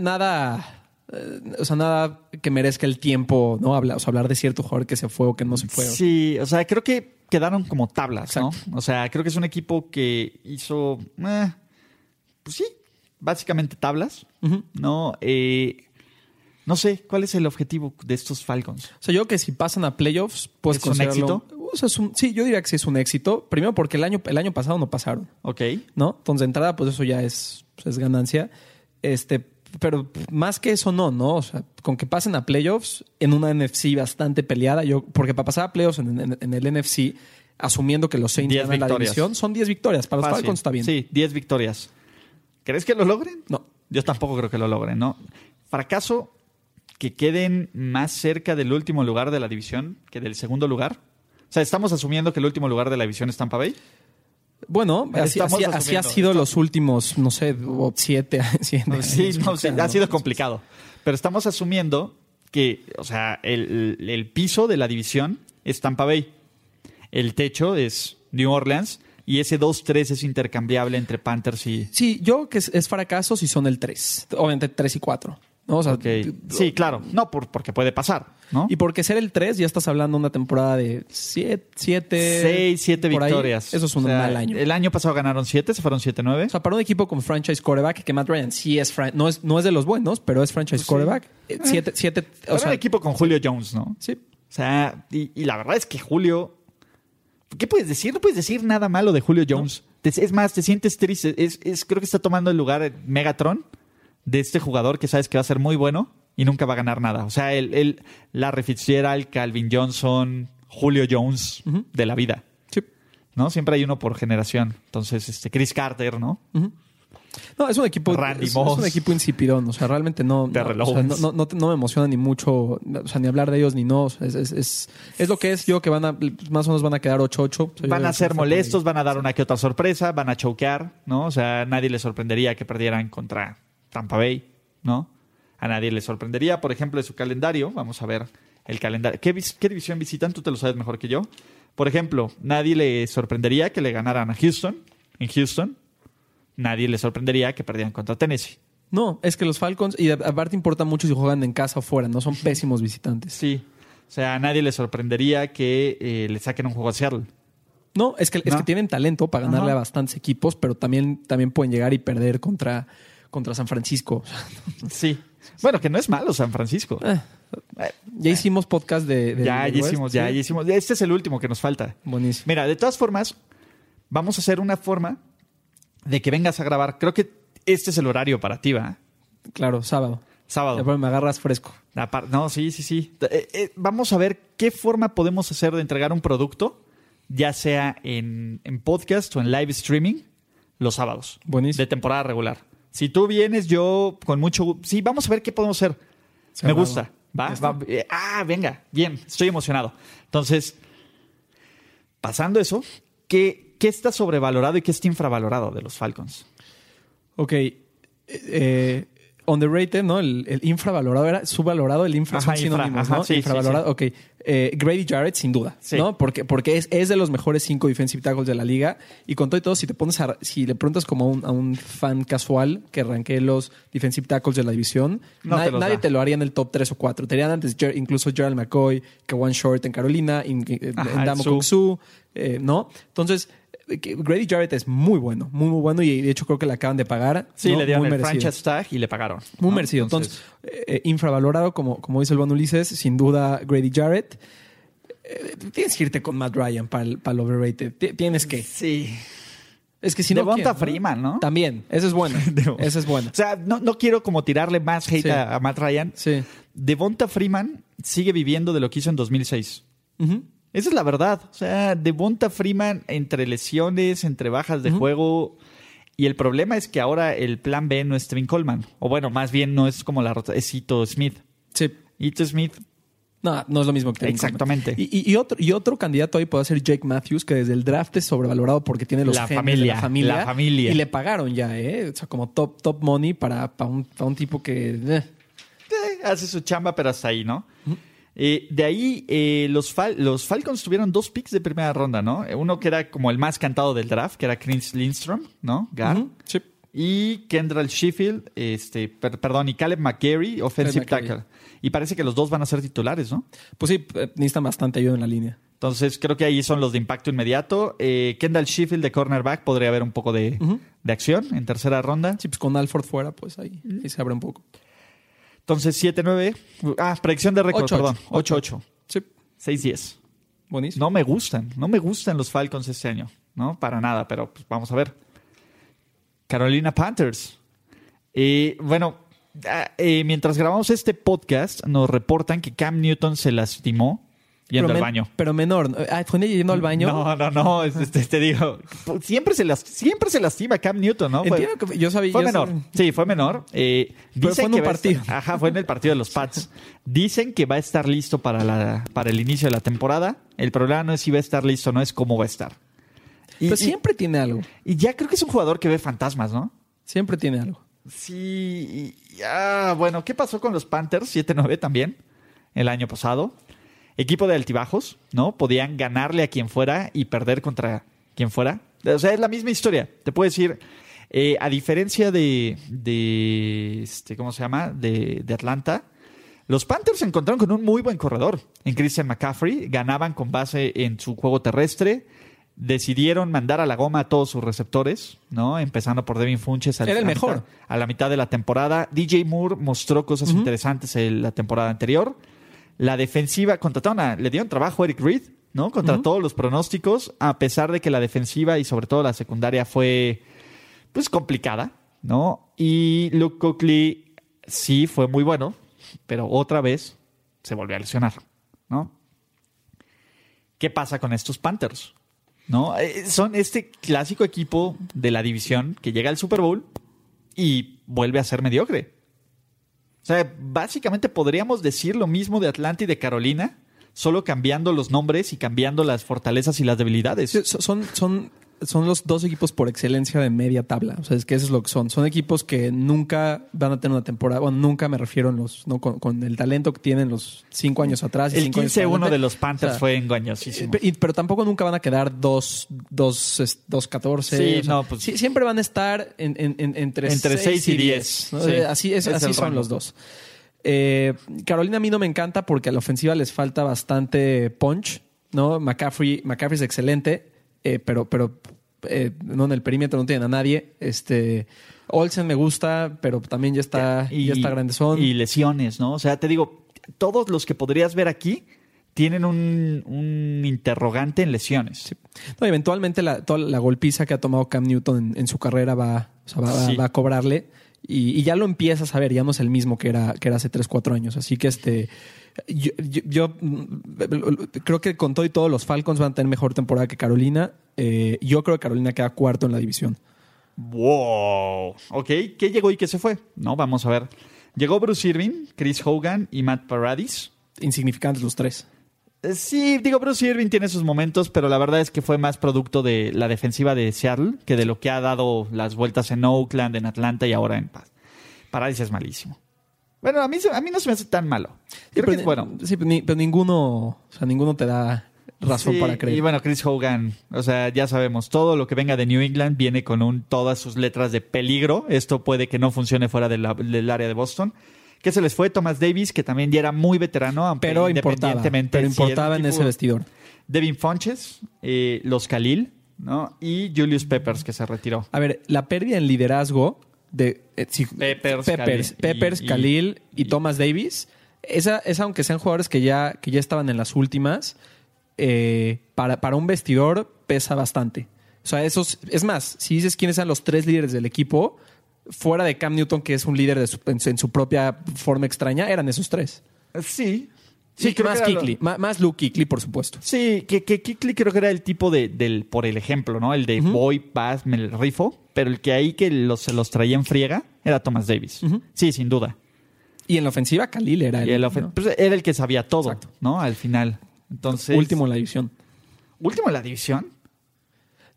nada o sea, nada que merezca el tiempo, ¿no? Hablar, o sea, hablar de cierto jugador que se fue o que no se fue. Sí, o sea, creo que quedaron como tablas, ¿no? O sea, creo que es un equipo que hizo, eh, pues sí, básicamente tablas, ¿no? Eh, no sé, ¿cuál es el objetivo de estos Falcons? O sea, yo creo que si pasan a playoffs, pues ¿Es un éxito? O sea, sí, yo diría que sí es un éxito. Primero porque el año, el año pasado no pasaron. Ok. ¿No? Entonces, de entrada, pues eso ya es, pues, es ganancia. Este, pero más que eso no, ¿no? O sea, con que pasen a playoffs en una NFC bastante peleada, yo, porque para pasar a playoffs en, el NFC, asumiendo que los Saints ganan la división, son 10 victorias. Para los Falcons está bien. Sí, 10 victorias. ¿Crees que lo logren? No. Yo tampoco creo que lo logren, ¿no? Fracaso que queden más cerca del último lugar de la división que del segundo lugar. O sea, ¿estamos asumiendo que el último lugar de la división es Tampa Bay? Bueno, así, ha sido los últimos, no sé, siete, siete Sí, ha sido complicado. Pero estamos asumiendo que, o sea, el, piso de la división es Tampa Bay. El techo es New Orleans. Y ese 2-3 es intercambiable entre Panthers y. Sí, yo que es, es fracaso si son el 3. Obviamente 3 y 4. Sí, claro. No, por, porque puede pasar, ¿no? Y porque ser el 3 ya estás hablando de una temporada de 7, 7... 6, 7 victorias. Eso es un mal año. El año pasado ganaron 7, se fueron 7-9. O sea, para un equipo con franchise quarterback, que Matt Ryan sí es... No es, no es de los buenos, pero es franchise quarterback. 7... Eh, o sea, un equipo con Julio Jones, ¿no? Sí. O sea, y, la verdad es que Julio... ¿Qué puedes decir? No puedes decir nada malo de Julio Jones. Es más, te sientes triste. Es, es, creo que está tomando el lugar de Megatron de este jugador que sabes que va a ser muy bueno y nunca va a ganar nada. O sea, el, la Larry Calvin Johnson, Julio Jones de la vida. Sí. ¿No? Siempre hay uno por generación. Entonces, este Chris Carter, ¿no? No, es un equipo. es, un equipo insipidón. O sea, realmente no. No, no, me emociona ni mucho. O sea, ni hablar de ellos ni no. es, es, es, lo que es. Yo que van a. Más o menos van a quedar 8-8. van a ser molestos, van a dar una que otra sorpresa, van a choquear, ¿no? O sea, nadie les sorprendería que perdieran contra Tampa Bay, ¿no? A nadie le sorprendería, por ejemplo, de su calendario. Vamos a ver el calendario. ¿Qué, división visitan? Tú te lo sabes mejor que yo. Por ejemplo, nadie le sorprendería que le ganaran a Houston, en Houston. Nadie le sorprendería que perdieran contra Tennessee. No, es que los Falcons, y aparte importa mucho si juegan en casa o fuera, no son pésimos visitantes. Sí. O sea, a nadie le sorprendería que eh, le saquen un juego a Seattle. No, es que, es que tienen talento para ganarle a bastantes equipos, pero también, también pueden llegar y perder contra contra San Francisco. Sí. Bueno, que no es malo San Francisco. Eh, ya hicimos podcast de... ya, ya hicimos, ya, ya hicimos. Este es el último que nos falta. Buenísimo. Mira, de todas formas, vamos a hacer una forma de que vengas a grabar. Creo que este es el horario para ti, ¿va? Claro, sábado. Sábado. me agarras fresco. No, sí, sí, sí. Eh, eh, vamos a ver qué forma podemos hacer de entregar un producto, ya sea en, en podcast o en live streaming, los sábados Buenísimo. de temporada regular. Si tú vienes, yo con mucho... Sí, vamos a ver qué podemos hacer. Me gusta. ¿Va? Va- eh, ah, venga, bien, estoy emocionado. Entonces, pasando eso, ¿qué, qué está sobrevalorado y qué está infravalorado de los Falcons? Ok. Eh, underrated, ¿no? El, el infravalorado era subvalorado, el infra Ajá, son infra, sinónimos, ajá, ¿no? sí, sí, infravalorado, ok. Eh, Grady Jarrett, sin duda, Sí. ¿no? Porque, porque es, es de los mejores cinco defensive tackles de la liga. Y con todo y todo, si te pones a, si le preguntas como a un, a un fan casual que arranque los defensive tackles de la división, No na- te los nadie da. te lo haría en el top 3 o 4. Te harían antes incluso Gerald McCoy, que One Short en Carolina, en, en Ajá, Damo Su. Eh, ¿no? Entonces, eh, Grady Jarrett es muy bueno, muy, muy bueno. Y de hecho, creo que le acaban de pagar. Sí, ¿no? le dieron Muy el merecido. franchise tag y le pagaron. Muy ¿no? merecido. Entonces, eh, infravalorado, como, como dice el buen Ulises, sin duda Grady Jarrett. Eh, tienes que irte con Matt Ryan para el, para el overrated. Ti- Tienes que. sí. Es que si no. Devonta ¿quién, Freeman, ¿no? También. Esa es buena. Devon- Esa es buena. O sea, no, no quiero como tirarle más hate Sí. a, a Matt Ryan. Sí. Devonta Freeman sigue viviendo de lo que hizo en 2006. Ujú. Esa es la verdad. O sea, Devonta Freeman entre lesiones, entre bajas de juego. Y el problema es que ahora el plan B no es Trevin Coleman. O bueno, más bien no es como la rota, es Ito Smith. Sí. Ito Smith, No, no es lo mismo que Exactamente. Coleman. Y, y- y otro, y otro candidato ahí puede ser Jake Matthews, que desde el draft es sobrevalorado porque tiene los La genes familia, de la familia. la familia. Y le pagaron ya, ¿eh? O sea, como top, top money para, para, un, para un tipo que. eh. eh, hace su chamba, pero hasta ahí, ¿no? Eh, de ahí, eh, los, Fal- los Falcons tuvieron dos picks de primera ronda, ¿no? Uno que era como el más cantado del draft, que era Chris Lindstrom, ¿no? Gar. Sí. Y Kendall Sheffield, este, per- perdón, y Caleb McGarry, offensive Caleb tackle. Y parece que los dos van a ser titulares, ¿no? Pues sí, eh, necesitan bastante ayuda en la línea. Entonces creo que ahí son los de impacto inmediato. Eh, Kendall Sheffield de cornerback podría haber un poco de, de acción en tercera ronda. Sí, pues con Alford fuera, pues ahí, ahí se abre un poco. Entonces 7-9. Ah, predicción de récord, 8-8. perdón. 8-8. Sí, 6-10. buenísimo. No me gustan, no me gustan los Falcons este año, ¿no? Para nada, pero pues, vamos a ver. Carolina Panthers. Eh, bueno, ah, eh, mientras grabamos este podcast, nos reportan que Cam Newton se lastimó yendo pero al men- baño. Pero menor. Ah, fue yendo al baño. No, no, no, es- este, te digo, siempre se, las, siempre se lastima Cam Newton, ¿no? Fue- Entiendo que yo sabía. fue yo menor. sabía- Sí, fue menor. Eh, Pero fue en que un va a estar- partido. ajá, fue en el partido de los Pats. Dicen que va a estar listo para, la, para el inicio de la temporada. El problema no es si va a estar listo, no es cómo va a estar. Y, Pero y- siempre tiene algo. y ya creo que es un jugador que ve fantasmas, ¿no? Siempre tiene algo. Sí. y- ah, bueno, ¿qué pasó con los Panthers 7-9 también el año pasado? Equipo de altibajos, ¿no? Podían ganarle a quien fuera y perder contra quien fuera. O sea, es la misma historia. Te puedo decir, eh, a diferencia de, de este, ¿cómo se llama? De, de Atlanta, los Panthers se encontraron con un muy buen corredor en Christian McCaffrey. Ganaban con base en su juego terrestre. Decidieron mandar a la goma a todos sus receptores, ¿no? Empezando por Devin Funches al- Era el a mejor. mitad- a la mitad de la temporada. DJ Moore mostró cosas interesantes en la temporada anterior. La defensiva, contrataron a, le dieron trabajo a Eric Reed, ¿no? Contra todos los pronósticos, a pesar de que la defensiva y sobre todo la secundaria fue, pues, complicada, ¿no? Y Luke Cookley sí fue muy bueno, pero otra vez se volvió a lesionar, ¿no? ¿Qué pasa con estos Panthers? ¿No? Eh, Son este clásico equipo de la división que llega al Super Bowl y vuelve a ser mediocre. O sea, básicamente podríamos decir lo mismo de Atlanta y de Carolina, solo cambiando los nombres y cambiando las fortalezas y las debilidades. Son, son, son los dos equipos por excelencia de media tabla. O sea, es que eso es lo que son. Son equipos que nunca van a tener una temporada. Bueno, nunca me refiero en los, no, con, con el talento que tienen los cinco años atrás. y El cinco años 15-1 para adelante. de los Panthers O sea, fue engañosísimo. Y- pero tampoco nunca van a quedar dos, dos, es- dos 14. Sí, o sea, no, pues- sí, siempre van a estar en, en- en- entre, Entre seis seis y diez. ¿no? Sí, así es, es así son rango. los dos. Eh, Carolina a mí no me encanta porque a la ofensiva les falta bastante punch. ¿no? McCaffrey, McCaffrey es excelente, eh, pero, pero eh, no en el perímetro no tienen a nadie. Este, Olsen me gusta, pero también ya está, ya está grandezón. Y lesiones, ¿no? O sea, te digo, todos los que podrías ver aquí tienen un, un interrogante en lesiones. No, eventualmente la, toda la golpiza que ha tomado Cam Newton en, en su carrera va, o sea, va, va- va a cobrarle. Y, y ya lo empiezas a ver, ya no es el mismo que era, que era hace 3, 4 años. Así que este yo, yo- yo, creo que con todo y todo los Falcons van a tener mejor temporada que Carolina. Eh, yo creo que Carolina queda cuarto en la división. Wow. Ok, ¿qué llegó y qué se fue? No, vamos a ver. Llegó Bruce Irving, Chris Hogan y Matt Paradis. Insignificantes los tres. Eh, Sí, digo, Bruce Irving tiene sus momentos, pero la verdad es que fue más producto de la defensiva de Seattle que de lo que ha dado las vueltas en Oakland, en Atlanta y ahora en Paz. Paradis es malísimo. Bueno, a mí, a mí no se me hace tan malo. Creo que es bueno. Sí, pero, ni- pero ninguno, o sea, ninguno te da razón Sí, para creer. Y bueno, Chris Hogan, o sea, ya sabemos, todo lo que venga de New England viene con un, todas sus letras de peligro. Esto puede que no funcione fuera de la- del área de Boston. Que se les fue Thomas Davis, que también ya era muy veterano, aunque pero importaba, pero importaba en ese vestidor. Devin Fonches, eh, los Khalil, ¿no? Y Julius Peppers, que se retiró. A ver, la pérdida en liderazgo de eh, sí, Peppers, Peppers, Khalil Peppers, y- y- Khalil y, y- Thomas Davis, esa, esa aunque sean jugadores que ya, que ya estaban en las últimas, eh, para, para un vestidor pesa bastante. O sea, esos, es más, si dices quiénes eran los tres líderes del equipo, fuera de Cam Newton, que es un líder de su- en, su- en su propia forma extraña, eran esos tres. Sí. Sí, creo más que lo- Kikli, más Luke Kikli, por supuesto. Sí, que, que Kikli creo que era el tipo de, del, por el ejemplo, ¿no? El de voy, paz, me rifo, pero el que ahí que los, se los traía en friega era Thomas Davis. Sí, sin duda. Y en la ofensiva, Khalil era el, el ofen- ¿no? pues, era el que sabía todo, Exacto. ¿no? Al final. Entonces, último en la división. último en la división.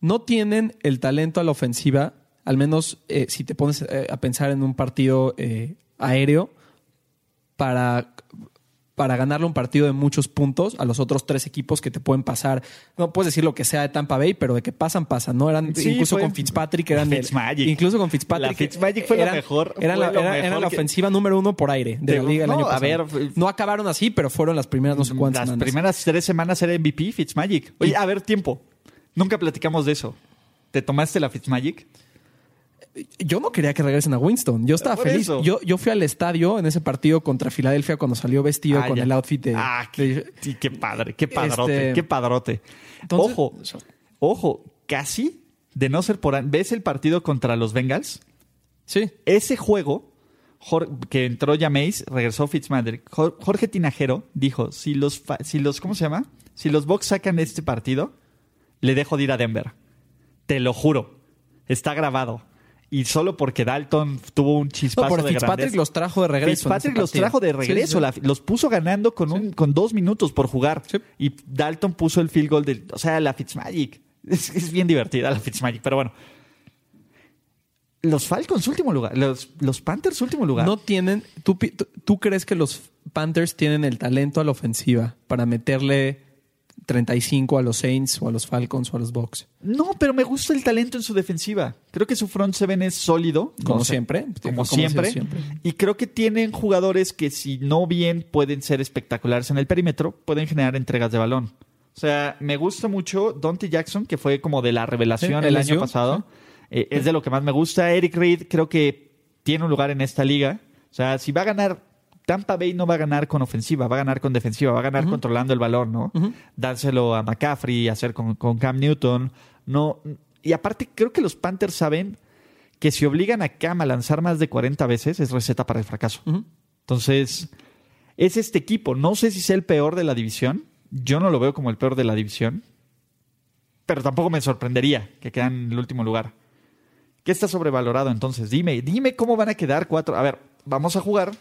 no tienen el talento a la ofensiva, al menos eh, si te pones eh, a pensar en un partido eh, aéreo, para, para ganarle un partido de muchos puntos a los otros tres equipos que te pueden pasar. No puedes decir lo que sea de Tampa Bay, pero de que pasan, pasan, ¿no? Eran Sí, incluso fue- con Fitzpatrick, eran el- Fitzmagic. incluso con Fitzpatrick. La Fitzmagic fue lo mejor, Eran, fue la, lo eran mejor la que- ofensiva número uno por aire de, la liga el no, año a pasado. ver, no acabaron así, pero fueron las primeras no sé cuántas Las semanas. primeras tres semanas era MVP Fitzmagic. Oye, a ver, tiempo. Nunca platicamos de eso. ¿Te tomaste la Fitzmagic? Yo no quería que regresen a Winston. Yo estaba Por feliz. eso. Yo, yo fui al estadio en ese partido contra Filadelfia cuando salió vestido Ah, con ya. el outfit de. Ah, qué, de- sí, qué padre, qué padrote, Este- qué padrote. Entonces- ojo, ojo, casi de no ser por... ¿Ves el partido contra los Bengals? sí. Ese juego, que entró Jameis, regresó Fitzmagic. Jor- Jorge Tinajero dijo, si los, si los, ¿cómo se llama? Si los Bucks sacan este partido, le dejo de ir a Denver. Te lo juro. Está grabado. Y solo porque Dalton tuvo un No, chispazo por de Fitzpatrick grandeza. los trajo de regreso. Fitzpatrick los trajo de Sí, regreso, sí. la- los puso ganando con, un, con dos minutos por jugar. Y Dalton puso el field goal del. O sea, la Fitzmagic. Es, es bien divertida la Fitzmagic, pero bueno. Los Falcons, último lugar. Los, los Panthers, último lugar. No tienen. ¿tú, pi- tú, tú crees que los Panthers tienen el talento a la ofensiva para meterle 35 a los Saints o a los Falcons o a los Bucks? No, pero me gusta el talento en su defensiva. Creo que su front seven es sólido. Como siempre. Como, siempre. siempre. Y creo que tienen jugadores que, si no bien pueden ser espectaculares en el perímetro, pueden generar entregas de balón. O sea, me gusta mucho Dante Jackson, que fue como de la revelación Sí, el año pasado. Eh, es de lo que más me gusta. Eric Reed creo que tiene un lugar en esta liga. O sea, si va a ganar, Tampa Bay no va a ganar con ofensiva, va a ganar con defensiva, va a ganar controlando el balón, ¿no? Dárselo a McCaffrey, hacer con, con Cam Newton. No, y aparte, creo que los Panthers saben que si obligan a Cam a lanzar más de 40 veces, es receta para el fracaso. Entonces, es este equipo. No sé si sea el peor de la división. Yo no lo veo como el peor de la división. Pero tampoco me sorprendería que quedan en el último lugar. ¿Qué está sobrevalorado entonces? Dime, dime cómo van a quedar cuatro. A ver, vamos a jugar.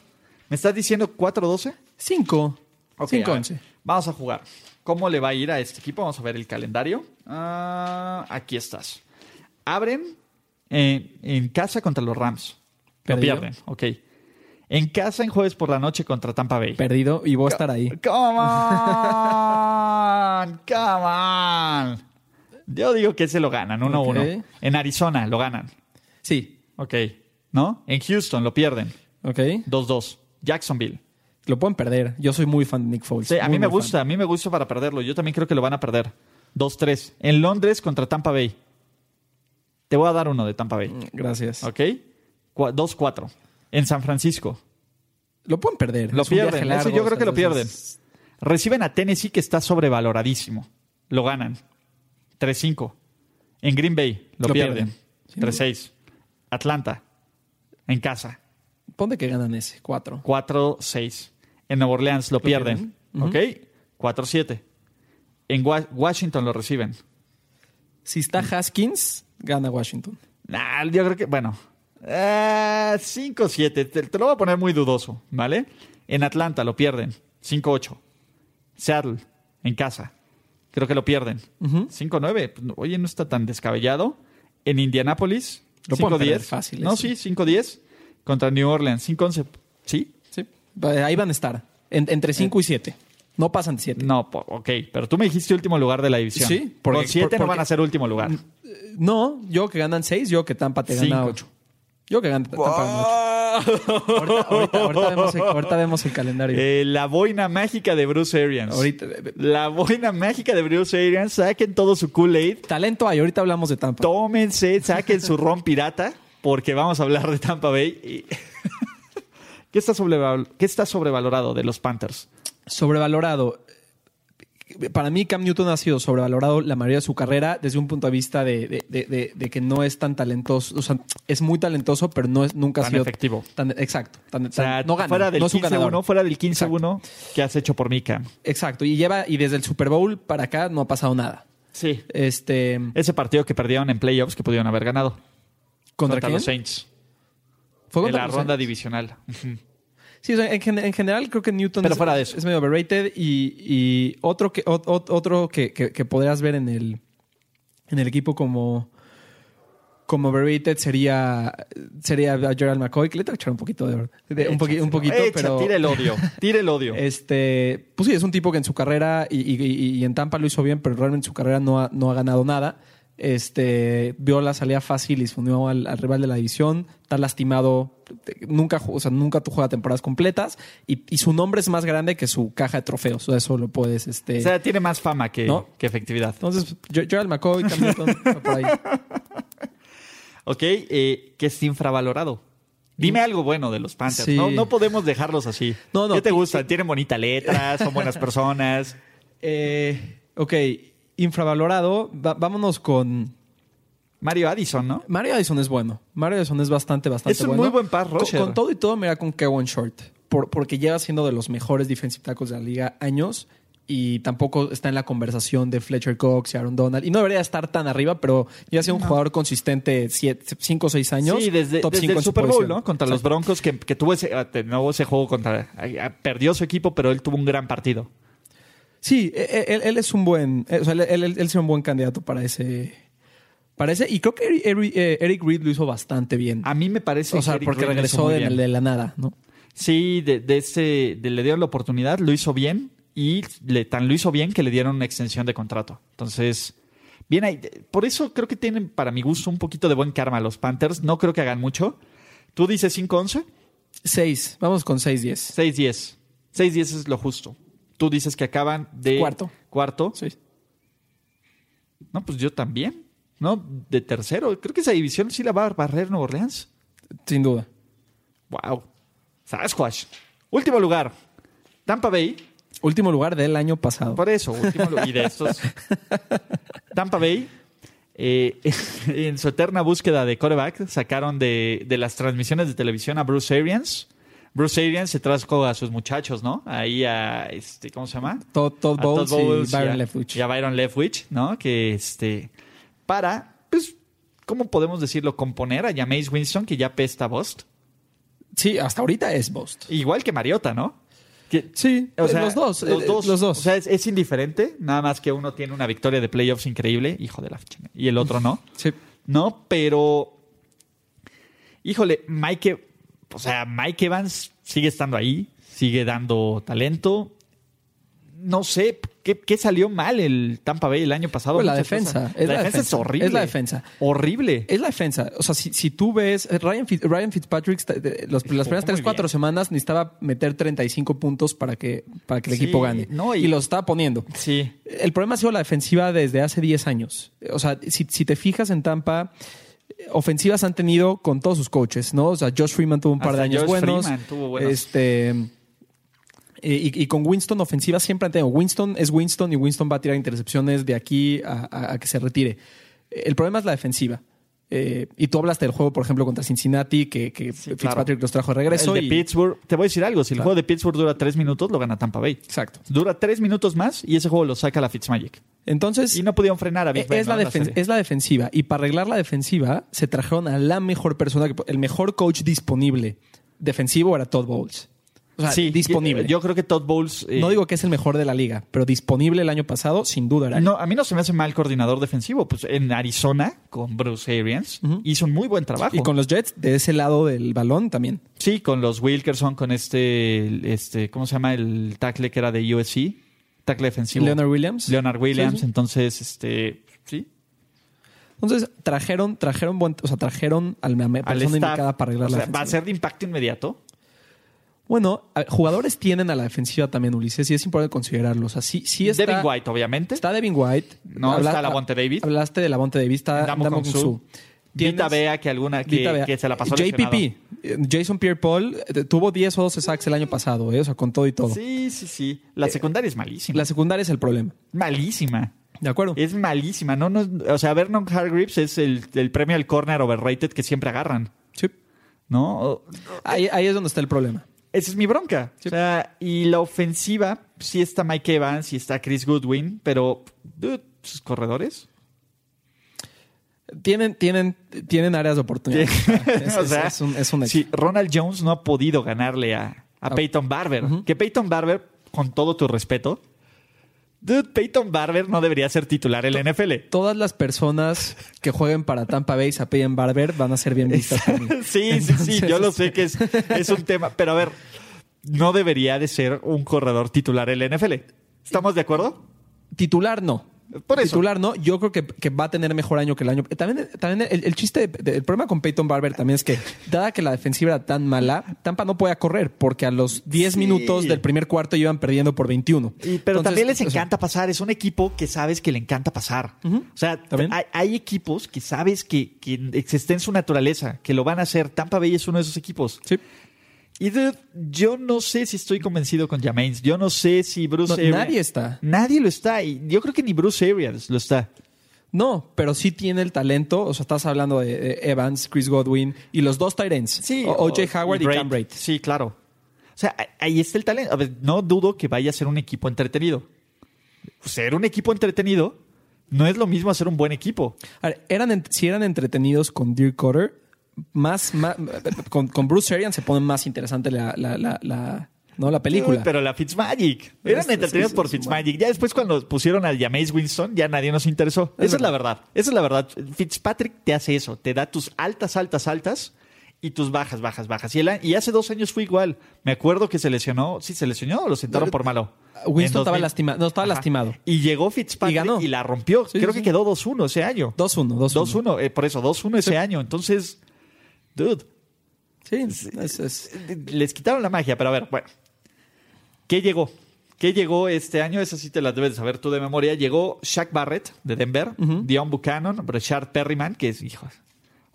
¿Me estás diciendo 4-12? 5. Ok, 5 a ver, 11. Vamos a jugar. ¿Cómo le va a ir a este equipo? Vamos a ver el calendario. Ah, aquí estás. Abren en, en casa contra los Rams. Lo pierden, ok. En casa en jueves por la noche contra Tampa Bay. Perdido y voy a estar ahí. Come on, come on. Yo digo que ese lo ganan, 1-1. Ok. En Arizona lo ganan. Sí. Ok. ¿No? En Houston lo pierden. Ok. 2-2. Jacksonville. Lo pueden perder. Yo soy muy fan de Nick Foles. Sí, a Muy, mí me muy gusta, a mí me gusta para perderlo. Yo también creo que lo van a perder. 2-3. En Londres contra Tampa Bay. Te voy a dar uno de Tampa Bay. fan. Gracias. ¿Ok? Cua- 2-4. En San Francisco. Lo pueden perder. Lo Es pierden. largo, Eso yo creo que lo pierden. Reciben a Tennessee, que está sobrevaloradísimo. Lo ganan. 3-5. En Green Bay. Lo, Lo pierden. pierden. Sí. 3-6. Atlanta. En casa. Ponte que ganan ese. 4. 4-6. En Nueva Orleans lo, pierden. pierden. ¿Ok? 4-7. En Wa- Washington lo reciben. Si está Haskins, gana Washington. Nah, yo creo que, bueno, 5-7. Te, te lo voy a poner muy dudoso, ¿vale? En Atlanta lo pierden, 5-8. Seattle, en casa, creo que lo pierden, 5-9. Pues, oye, no está tan descabellado. En perder 5-10. fácil, No, sí. sí, 5-10. Contra New Orleans, 5-11. ¿Sí? Sí. Ahí van a estar. En- entre 5 y 7. No pasan de 7. No, ok, pero tú me dijiste último lugar de la división. Sí, porque porque- 7 no van a ser último lugar. No, yo que ganan 6, yo que Tampa te gana Cinco. 8. Yo que gana 8. Ahorita, ahorita- ahorita vemos, el, ahorita vemos el calendario. Eh, la boina mágica de Bruce Arians. Ahorita, La boina mágica de Bruce Arians. Saquen todo su Kool-Aid. talento hay, ahorita hablamos de Tampa. Tómense, saquen su ron pirata, porque vamos a hablar de Tampa Bay. Y- ¿Qué, está sobreval- ¿Qué está sobrevalorado de los Panthers? Sobrevalorado. Para mí, Cam Newton ha sido sobrevalorado la mayoría de su carrera desde un punto de vista de, de- de- de- de que no es tan talentoso. O sea, es muy talentoso, pero no es, nunca ha Tan sido. efectivo. tan- exacto. tan- O sea, tan- no gana. fuera del no es un ganador. 15-1, fuera del 15-1 que has hecho por mí, Cam. Exacto. Y lleva, y desde el Super Bowl para acá no ha pasado nada. Sí. Este. Ese partido que perdieron en playoffs que pudieron haber ganado. ¿Contra, quién? los Saints. Fue En contra la los ronda Saints. divisional. Sí, o sea, en, gen- en general creo que Newton Pero es, fuera de eso. es medio overrated y, y otro que ot- ot- otro que, que- que podrías ver en el en el equipo como como overrated sería sería a Gerald McCoy que le tengo que echar un poquito de, de- un, poqui- un poquito Echa, pero Tira el odio. Tira el odio. este pues sí es un tipo que en su carrera y, y- y en Tampa lo hizo bien pero realmente en su carrera no ha, no ha ganado nada este vio la salida fácil y se unió al, al rival de la división está lastimado nunca o sea nunca tú juega temporadas completas y, y su nombre es más grande que su caja de trofeos o eso lo puedes este o sea, tiene más fama que, ¿No? que efectividad. entonces Ge- Gerald McCoy Cam Newton, va por ahí Ok, eh, que es infravalorado. Dime algo bueno de los Panthers. Sí. No, no podemos dejarlos así. No, no. ¿Qué te gusta? Tienen bonita letra, son buenas personas. Eh, ok infravalorado Va- vámonos con Mario Addison, ¿no? Mario Addison es bueno. Mario Addison es bastante, bastante Es un bueno. muy buen pass Con- todo y todo, mira con Kevin Short. Por- porque lleva siendo de los mejores defensive tackles de la liga años. Y tampoco está en la conversación de Fletcher Cox y Aaron Donald. Y no debería estar tan arriba, pero ya ha sido un jugador consistente 5 o 6 años. Sí, desde, top desde cinco el Super Bowl. ¿no? Contra los. Broncos, que, que tuvo ese, ah, ese juego contra. ah, ah, Perdió su equipo, pero él tuvo un gran partido. Sí, e- e- él, él es un buen. eh, O sea, él, él, un buen candidato para ese. Para ese. Y creo que Eric, Eric- eh, Eric Reed lo hizo bastante bien. A mí me parece o sea, que porque regresó de, la nada, ¿no? Sí, de, de ese, de- le dieron la oportunidad, lo hizo bien y le, tan lo hizo bien que le dieron una extensión de contrato. Entonces, bien ahí. Por eso creo que tienen, para mi gusto, un poquito de buen karma los Panthers. No creo que hagan mucho. ¿Tú dices 5-11? 6. Vamos con 6-10. 6-10. 6-10 es lo justo. Tú dices que acaban de... Cuarto. Cuarto. Sí. No, pues yo también. ¿No? De tercero. Creo que esa división sí la va a barrer Nueva Orleans. Sin duda. Wow. Sasquatch. Último lugar. Tampa Bay. Último lugar del año pasado. Por eso, último lu- y de estos. Tampa Bay, eh, en su eterna búsqueda de coreback, sacaron de, de las transmisiones de televisión a Bruce Arians. Bruce Arians se trajo a sus muchachos, ¿no? Ahí a, este, ¿cómo se llama? Todd, Todd A Bowles, Bowles y Byron Leftwich. Y a Byron Leftwich, ¿no? Que, este, para, pues, ¿cómo podemos decirlo? Componer a Jameis Winston, que ya pesta Bost. Sí, hasta ahorita es Bost. Igual que Mariota, ¿no? Que- Sí, o sea, los dos. Los eh, dos. Los dos. O sea, es, es indiferente. Nada más que uno tiene una victoria de playoffs increíble, hijo de la chingada, Y el otro no. sí. No, pero. Híjole, Mike. O sea, Mike Evans sigue estando ahí. Sigue dando talento. No sé, ¿qué, qué salió mal el Tampa Bay el año pasado? Pues la defensa, es la, la defensa, es horrible. es la defensa. Horrible. Es la defensa. O sea, si, si tú ves, eh, Ryan, Fitz- Ryan Fitzpatrick, los- las primeras muy 3, 4 bien. semanas necesitaba meter 35 puntos para que, para que el Sí, equipo gane. no, y, y- los estaba poniendo. Sí. El problema ha sido la defensiva desde hace 10 años. O sea, si, si te fijas en Tampa, ofensivas han tenido con todos sus coaches, ¿no? O sea, Josh Freeman tuvo un par de años Josh buenos. Freeman tuvo buenos. Este. eh, Y, y con Winston, ofensivas siempre han tenido. Winston es Winston y Winston va a tirar intercepciones de aquí a, a- a que se retire. El problema es la defensiva. Eh, y tú hablaste del juego, por ejemplo, contra Cincinnati, que, que Fitzpatrick los trajo de regreso. El de Pittsburgh, te voy a decir algo, si el juego de Pittsburgh dura tres minutos, lo gana Tampa Bay. Exacto. Dura tres minutos más y ese juego lo saca la Fitzmagic. Entonces, y no pudieron frenar a Big es, la es la defensiva. Y para arreglar la defensiva, se trajeron a la mejor persona, el mejor coach disponible defensivo era Todd Bowles sí, disponible. Yo creo que Todd Bowles. Eh, no digo que es el mejor de la liga, pero disponible el año pasado, sin duda era. No, a mí no se me hace mal coordinador defensivo. Pues en Arizona, con Bruce Arians, hizo un muy buen trabajo. Y con los Jets, de ese lado del balón también. Sí, con los Wilkerson, con este, este ¿cómo se llama? El tackle que era de USC. Tackle defensivo. Leonard Williams. Leonard Williams. Entonces, este, sí. Entonces trajeron, trajeron buen, o sea, trajeron al, persona indicada para arreglar la ¿Va a ser de impacto inmediato? Bueno, jugadores tienen a la defensiva también, Ulises, y es importante considerarlos. Así, sí está, Devin White, obviamente. Está Devin White. No, está Lavonte David. Hablaste de Lavonte David, está Damo Su. Vita Vea, que alguna que, se la pasó JPP, eh, Jason Pierre-Paul, eh, tuvo 10 o 12 sacks el año pasado, eh, o sea, con todo y todo. Sí, sí, sí. La secundaria es malísima. La secundaria es el problema. Malísima. De acuerdo. Es malísima. No, no, o sea, Vernon Hargreaves es el, el premio al corner overrated que siempre agarran. Sí. ¿No? Ahí, ahí es donde está el problema. Esa es mi bronca. O sea, y la ofensiva, sí está Mike Evans y está Chris Goodwin, pero, sus corredores. Tienen, tienen, tienen áreas de oportunidad. o sea, es, un, es sí, Ronald Jones no ha podido ganarle a, a ah. Peyton Barber. Que Peyton Barber, con todo tu respeto, Dude, Peyton Barber no debería ser titular en la NFL. Todas las personas que jueguen para Tampa Bay a Peyton Barber van a ser bien vistas. sí, sí, sí, yo lo sé que es, es un tema. Pero a ver, no debería de ser un corredor titular en la NFL. ¿Estamos de acuerdo? Titular no. Por eso. Titular, ¿no? Yo creo que, va a tener mejor año que el año. También, también el, chiste, el problema con Peyton Barber también es que, dada que la defensiva era tan mala, Tampa no podía correr porque a los 10 minutos del primer cuarto iban perdiendo por 21. pero también les encanta pasar. Es un equipo que sabes que le encanta pasar. O sea, hay, equipos que sabes que, que existe en su naturaleza, que lo van a hacer. Tampa Bay es uno de esos equipos. Sí. Y yo no sé si estoy convencido con Jamaines. Yo no sé si Bruce Arians. Nadie está. Nadie lo está. Y yo creo que ni Bruce Arians lo está. No, pero sí tiene el talento. O sea, estás hablando de Evans, Chris Godwin y los dos Tyrants. Sí. O.J. Howard y, Cam Braid. Sí, claro. O sea, ahí está el talento. A ver, no dudo que vaya a ser un equipo entretenido. Ser un equipo entretenido no es lo mismo hacer un buen equipo. eran, si eran entretenidos con Dirk Cotter, más, con, con, Bruce Arians se pone más interesante la, la, la, ¿no? la película. pero la Fitzmagic. Eran entretenidos por Fitzmagic. Ya después cuando pusieron al Jameis Winston, ya nadie nos interesó. Esa es la verdad. Esa es la verdad. Fitzpatrick te hace eso. Te da tus altas, altas, altas y tus bajas, bajas, bajas. Y, y hace dos años fue igual. Me acuerdo que se lesionó. Sí, se lesionó o lo sentaron por malo. Winston estaba lastimado. No, estaba lastimado. Y llegó Fitzpatrick y, la rompió. Creo que quedó 2-1 ese año. 2-1. 2-1. Eh, por eso, 2-1 ese año. Entonces dude. Sí, les quitaron la magia, pero a ver, bueno. ¿Qué llegó? ¿Qué llegó este año? Esa sí te la debes saber tú de memoria. Llegó Shaq Barrett de Denver, Dion Buchanan, Richard Perryman, que es hijo,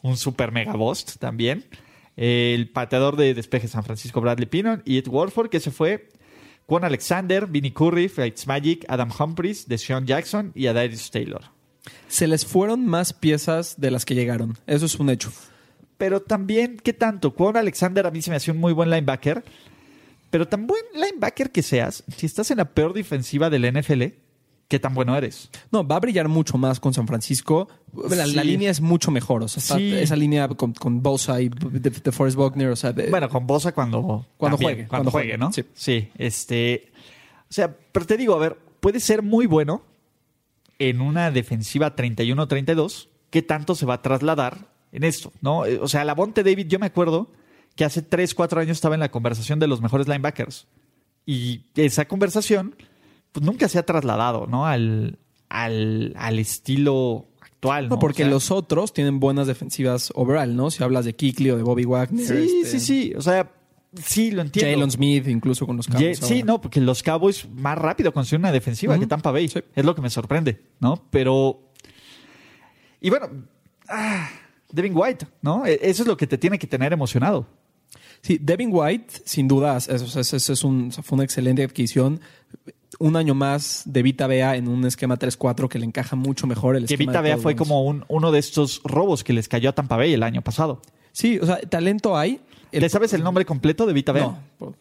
un super mega boss también. El pateador de despeje San Francisco, Bradley Pinon, y Ed Warford, que se fue. Juan Alexander, Vinny Curry, Magic, Adam Humphries, Deshaun Jackson y Adarius Taylor. Se les fueron más piezas de las que llegaron. Eso es un hecho pero también, ¿qué tanto? Juan Alexander a mí se me hacía un muy buen linebacker, pero tan buen linebacker que seas, si estás en la peor defensiva del NFL, ¿qué tan bueno eres? No, va a brillar mucho más con San Francisco. La, línea es mucho mejor. O sea, esa línea con, con Bosa y de, Forrest Buckner. O sea, bueno, con Bosa cuando, cuando juegue. Cuando, juegue, ¿no? Sí. sí. Este. O sea, pero te digo, a ver, puede ser muy bueno en una defensiva 31-32. ¿Qué tanto se va a trasladar en esto, ¿no? Eh, o sea, la Bonte David, yo me acuerdo que hace 3, 4 años estaba en la conversación de los mejores linebackers. Y esa conversación, pues nunca se ha trasladado, ¿no? Al, al, al estilo actual. No, porque los otros tienen buenas defensivas overall, ¿no? Si hablas de Kikli o de Bobby Wagner. Sí, este, sí, sí. O sea, sí, lo entiendo. Jalen Smith, incluso con los Cowboys. sí, no, porque los Cowboys más rápido construyen una defensiva que Tampa Bay. Es lo que me sorprende, ¿no? Pero. Y bueno. Ah, Devin White, ¿no? E, eso es lo que te tiene que tener emocionado. Sí, Devin White, sin duda, eso, es un, fue una excelente adquisición. un año más de Vita Bea en un esquema 3-4 que le encaja mucho mejor el Que esquema. Vita de Bea Todd fue como un- uno de estos robos que les cayó a Tampa Bay el año pasado. Sí, o sea, talento hay. El- ¿Te sabes el nombre completo de Vita Bea? No.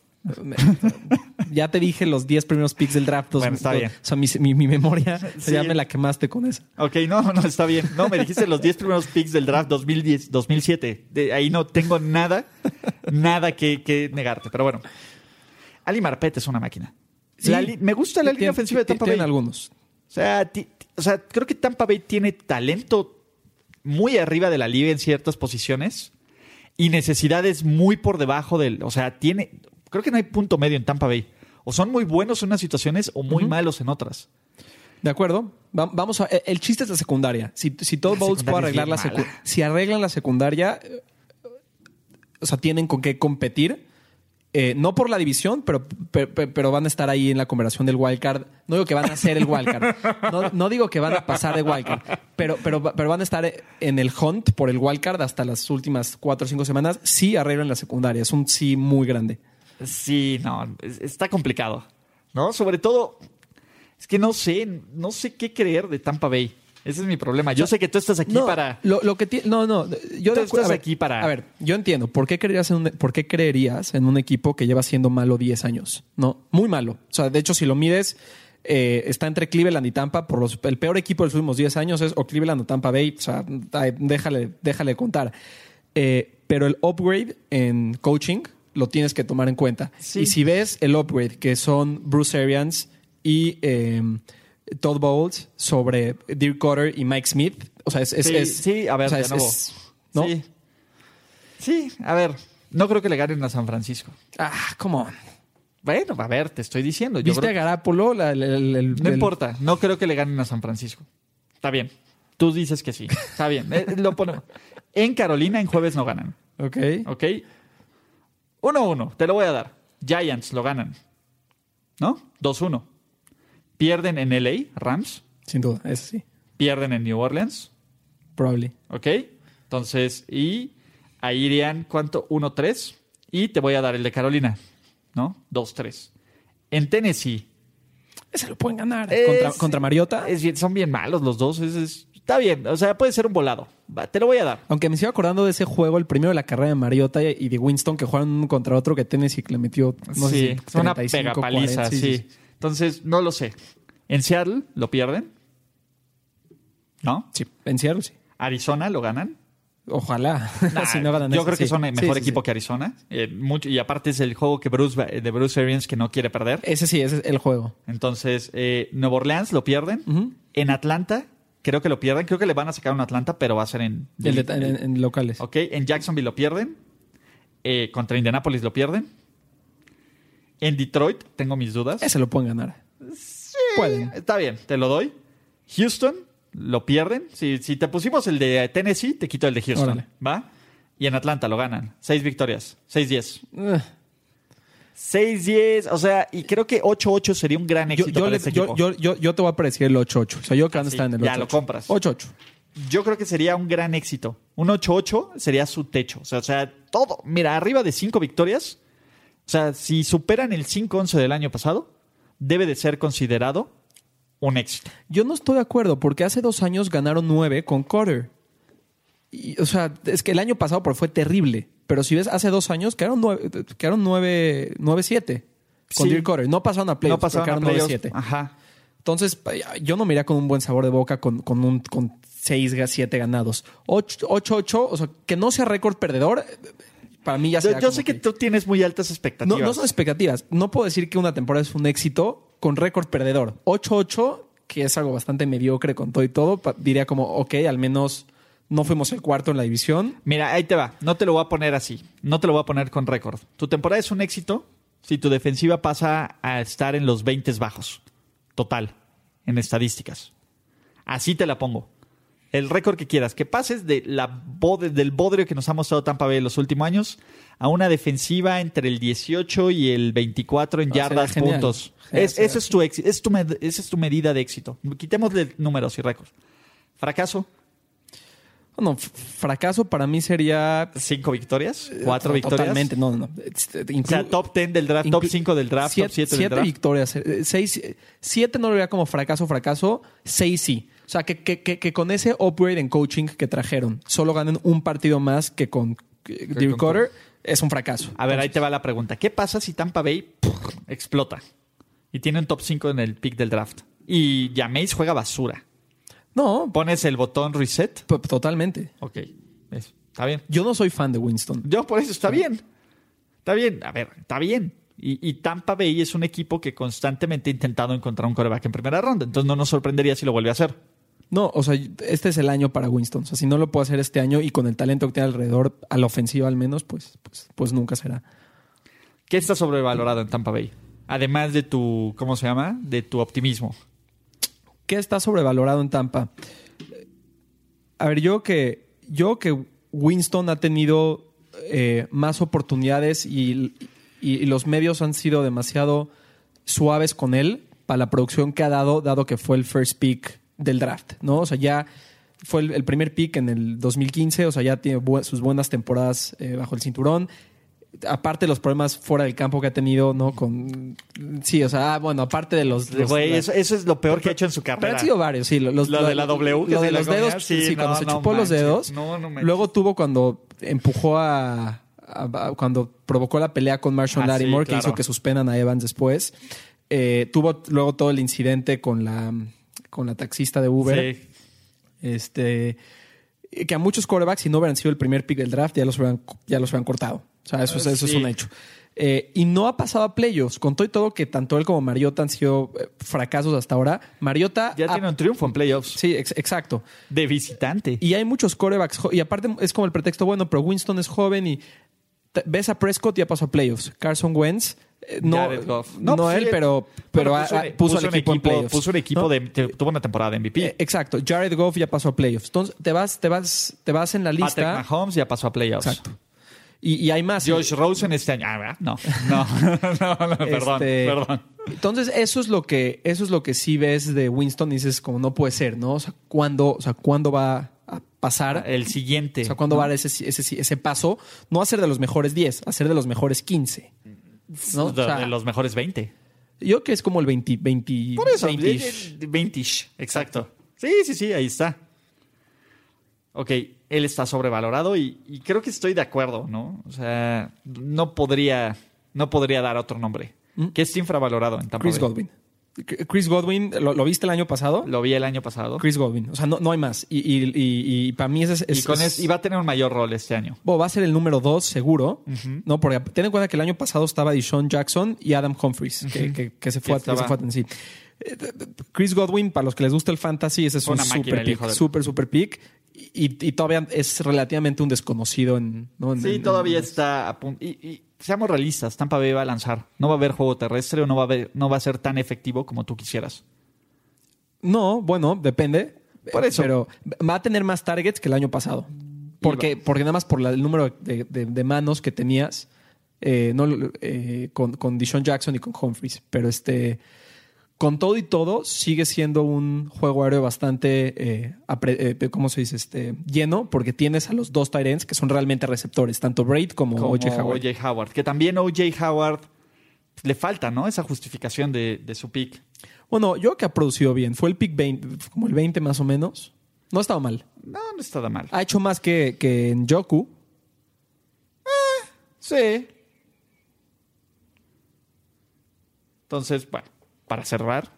Ya te dije los 10 primeros picks del draft. dos- Bueno, está dos- bien. O sea, mi, mi- mi memoria Sí. ya me la quemaste con eso. Ok, no, no, está bien. No, me dijiste los 10 primeros picks del draft 2010, 2007. De ahí no tengo nada, nada que, que negarte. Pero bueno, Ali Marpet es una máquina. Sí. La me gusta la línea ofensiva de Tampa Bay. Algunos. O sea, o sea, creo que Tampa Bay tiene talento muy arriba de la liga en ciertas posiciones y necesidades muy por debajo del. O sea, tiene. Creo que no hay punto medio en Tampa Bay. O son muy buenos en unas situaciones o muy malos en otras. De acuerdo. Va- vamos a. El chiste es la secundaria. Si, si Todd Bowles puede secundaria arreglar la bien secu- mala. Si arreglan la secundaria, eh, o sea, tienen con qué competir. Eh, no por la división, pero, pe- pe- pero, van a estar ahí en la conversación del wildcard. No digo que van a ser el wildcard. No, no digo que van a pasar de wildcard. Pero, pero, pero van a estar en el hunt por el wildcard hasta las últimas cuatro o cinco semanas. Sí arreglan la secundaria. Es un sí muy grande. Sí, no, es- está complicado. ¿No? Sobre todo, es que no sé, no sé qué creer de Tampa Bay. Ese es mi problema. Yo sé que tú estás aquí no, para. Lo, lo que ti- no, no. Yo Tú estás a ver, aquí para- A ver, yo entiendo. ¿Por qué, creerías en un, ¿Por qué creerías en un equipo que lleva siendo malo 10 años? No, muy malo. O sea, de hecho, si lo mides, eh, está entre Cleveland y Tampa. Por los, el peor equipo de los últimos 10 años es o Cleveland o Tampa Bay. O sea, déjale, déjale contar. Eh, pero el upgrade en coaching lo tienes que tomar en cuenta. Sí. Y si ves el upgrade, que son Bruce Arians y eh, Todd Bowles sobre Dirk Cutter y Mike Smith, o sea, es... es- sí, es- sí, a ver, o sea, es- es- ¿no? Sí. Sí, a ver, no creo que le ganen a San Francisco. Ah, come on. Bueno, a ver, te estoy diciendo. Yo ¿Viste creo- a Garapolo? La- el- No importa, no creo que le ganen a San Francisco. Está bien. Tú dices que sí. Está bien. eh, lo ponemos. En Carolina, en jueves no ganan. Ok. ¿Ok? 1-1, te lo voy a dar. Giants lo ganan. ¿No? 2-1. Pierden en LA, Rams. Sin duda, eso sí. Pierden en New Orleans. Probably. ¿Ok? Entonces, y ahí irían, ¿cuánto? 1-3. Y te voy a dar el de Carolina. ¿No? 2-3. En Tennessee. Ese lo pueden ganar. Es- Contra, contra Mariota. es son bien malos los dos. es- es- está bien. O sea, puede ser un volado. Va, te lo voy a dar. Aunque me sigo acordando de ese juego, el primero de la carrera de Mariota y de Winston, que jugaron uno contra otro, que Tennessee que le metió, no sí, sé una 35, pega paliza, 40, sí, Entonces, no lo sé. En Seattle lo pierden. ¿No? Sí, en Seattle sí. Arizona lo ganan. Ojalá. Nah, si no ganan yo creo que sí. son el Sí, mejor sí, equipo sí. que Arizona. Eh, mucho, y aparte es el juego que Bruce, de Bruce Arians que no quiere perder. Ese sí, ese es el juego. Entonces, eh, Nueva Orleans lo pierden. En Atlanta, creo que lo pierden. Creo que le van a sacar un Atlanta, pero va a ser en... El de- en, locales. Ok, en Jacksonville lo pierden. Eh, contra Indianapolis lo pierden. En Detroit tengo mis dudas. Ese lo pueden ganar. Pueden. Está bien, te lo doy. Houston lo pierden. Si, si te pusimos el de Tennessee, te quito el de Houston. Órale. ¿Va? Y en Atlanta lo ganan. Seis victorias. 6-10. Eh, 6-10. O sea, y creo que 8-8 sería un gran Yo, éxito yo, para le- este yo, equipo. yo, yo, yo te voy a predecir el 8-8. O sea, yo creo que van a sí, en el 8-8. ya lo compras. 8-8. Yo creo que sería un gran éxito. Un 8-8 sería su techo. O sea, o sea, todo. Mira, arriba de 5 victorias. O sea, si superan el 5-11 del año pasado, debe de ser considerado un éxito. Yo no estoy de acuerdo porque hace dos años ganaron nueve con Carter. Y, o sea, es que el año pasado fue terrible. Pero si ves, hace dos años quedaron nueve, quedaron nueve, nueve siete con Sí. Dirk Carter. No pasaron a playoffs, no pasaron pero a quedaron. 9-7. Ajá. Entonces, yo no me iría con un buen sabor de boca con, con un con 6, 7 ganados. 8-8, o sea, que no sea récord perdedor, para mí ya Yo, sea yo como sé que tú tienes muy altas no, expectativas. no son expectativas. No puedo decir que una temporada es un éxito con récord perdedor. 8-8, que es algo bastante mediocre con todo y todo, diría como, ok, al menos no fuimos el cuarto en la división. Mira, ahí te va. No te lo voy a poner así. No te lo voy a poner con récord. Tu temporada es un éxito si tu defensiva pasa a estar en los 20 bajos. Total. En estadísticas. Así te la pongo. El récord que quieras. Que pases de la del bodrio que nos ha mostrado Tampa Bay en los últimos años a una defensiva entre el 18 y el 24 en yardas, puntos. Es, eso es tu es tu esa es tu medida de éxito. Quitémosle números y récords. Fracaso. Bueno, fracaso para mí sería... ¿Cinco victorias? ¿Cuatro victorias? Totalmente, no, no. Este, O inclu- sea, top 10 del draft, top inclu- 5 del draft, siete, top 7 del siete draft. victorias. eh, Seis, eh, siete no lo vería como fracaso, fracaso. Seis sí. O sea, que, que, que, que con ese upgrade en coaching que trajeron, solo ganen un partido más que con eh, Dirk Cutter, es un fracaso. A ver, ahí te va la pregunta. ¿Qué pasa si Tampa Bay explota y tiene un top 5 en el pick del draft? Y Jameis juega basura. No, ¿Pones el botón reset? totalmente. Ok, es- está bien. Yo no soy fan de Winston. Yo por eso está bien. Está bien, a ver, está bien. Y, y Tampa Bay es un equipo que constantemente ha intentado encontrar un coreback en primera ronda. Entonces no nos sorprendería si lo vuelve a hacer. No, o sea, este es el año para Winston. O sea, si no lo puedo hacer este año y con el talento que tiene alrededor, a la ofensiva al menos, pues, pues, pues nunca será. ¿Qué está sobrevalorado en Tampa Bay? Además de tu, ¿cómo se llama? De tu optimismo. ¿Qué está sobrevalorado en Tampa? A ver, yo que, yo que Winston ha tenido eh, más oportunidades y, y- los medios han sido demasiado suaves con él para la producción que ha dado, dado que fue el first pick del draft, ¿no? O sea, ya fue el, primer pick en el 2015, o sea, ya tiene sus buenas temporadas eh, bajo el cinturón. Aparte de los problemas fuera del campo que ha tenido, ¿no? Con. Sí, o sea, ah, bueno, aparte de los. los- Güey, la- eso, eso es lo peor que ha hecho en su pero carrera. han sido varios, sí. Los, Lo de la W Lo de los dedos, sí, sí, cuando no, se no chupó los dedos. No, no luego tuvo cuando empujó a, a- a- cuando provocó la pelea con Marshall Ah, sí, Lattimore, que claro. hizo que suspendan a Evans después. Eh, tuvo luego todo el incidente con la, con la taxista de Uber. Sí. Este que a muchos quarterbacks, si no hubieran sido el primer pick del draft, ya los hubieran, ya los hubieran cortado. O sea, eso, es- eso Sí. es un hecho. Eh, y no ha pasado a playoffs. Con todo y todo que tanto él como Mariota han sido eh, fracasos hasta ahora. Mariota. Ya ha- tiene un triunfo en playoffs. Sí, ex- exacto. De visitante. Y hay muchos corebacks. Y aparte es como el pretexto, bueno, pero Winston es joven y ves a Prescott ya pasó a playoffs. Carson Wentz, eh, no, no, pues, él, sí, pero, pero puso, al un equipo, en playoffs. Puso un equipo ¿no? de. te- tuvo una temporada de MVP. Eh, exacto. Jared Goff ya pasó a playoffs. Entonces te vas, te vas, te vas en la Patrick lista. Mahomes ya pasó a playoffs. Exacto. Y, y hay más. Josh Rosen este año. Ah, ¿verdad? No, no, no, no, perdón, Este, perdón. Entonces, eso es lo que, eso es lo que sí ves de Winston y dices, como no puede ser, ¿no? O sea, ¿cuándo, o sea, ¿cuándo va a pasar? El siguiente. o sea, ¿cuándo ¿no? va a dar ese, ese, ese paso? No a ser de los mejores 10, a ser de los mejores 15. ¿no? O De, sea, de los mejores 20. Yo creo que es como el 20, 20 Por eso, 20 20 20 exacto. Sí, sí, sí, ahí está. Ok, él está sobrevalorado y, y creo que estoy de acuerdo, ¿no? O sea, no podría, no podría dar otro nombre. Que es infravalorado en Tampa Chris Bay. Godwin. Chris Godwin, ¿lo, lo viste el año pasado? Lo vi el año pasado. Chris Godwin. O sea, no, no hay más. Y, y, y- y para mí ese es... y, es- con es- y va a tener un mayor rol este año. Bueno, va a ser el número dos, seguro. ¿no? Porque ten en cuenta que el año pasado estaba Deshaun Jackson y Adam Humphries, que, que- que se fue, Que a, se fue a Tennessee. Eh, Chris Godwin, para los que les gusta el fantasy, ese es un super pick. Super, super pick. Y, y todavía es relativamente un desconocido en. ¿no? En- Sí, en- todavía en- está a punto. Y, y seamos realistas, Tampa Bay va a lanzar. No va a haber juego terrestre o no va a, haber- no va a ser tan efectivo como tú quisieras. No, bueno, depende. Por eso. Pero va a tener más targets que el año pasado. Porque, porque nada más por la- el número de, de- de manos que tenías eh, no, eh, con, con Deshaun Jackson y con Humphries. Pero este. Con todo y todo, sigue siendo un juego aéreo bastante, eh, apre- eh, ¿cómo se dice? Este, lleno, porque tienes a los dos ends que son realmente receptores, tanto Braid como, Como O.J. Howard. O.J. Howard. Que también O.J. Howard le falta, ¿no? Esa justificación de, de su pick. Bueno, yo creo que ha producido bien. Fue el pick 20, como el 20 más o menos. No ha estado mal. No, no está nada mal. Ha hecho más que, que en Joku. Sí. Entonces, bueno, para cerrar,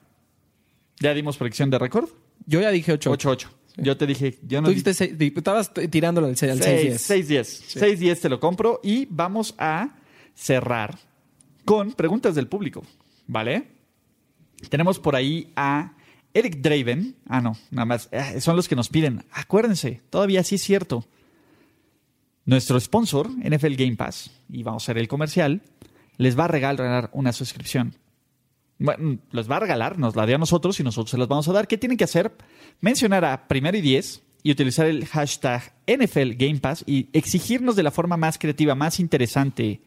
¿ya dimos predicción de récord? Yo ya dije 8. 8-8. Yo te dije, yo no Tú dijiste seis- estabas tirándolo al 6 Seis- 6-10. 6-10 te lo compro y vamos a cerrar con preguntas del público, ¿vale? Tenemos por ahí a Eric Draven. Ah, no, nada más. eh, Son los que nos piden. Acuérdense, todavía sí es cierto. Nuestro sponsor, NFL Game Pass, y vamos a hacer el comercial, les va a regalar una suscripción. Bueno, les va a regalar, nos la dio a nosotros y nosotros se las vamos a dar. ¿Qué tienen que hacer? Mencionar a primero y diez y utilizar el hashtag NFL Game Pass y exigirnos de la forma más creativa, más interesante,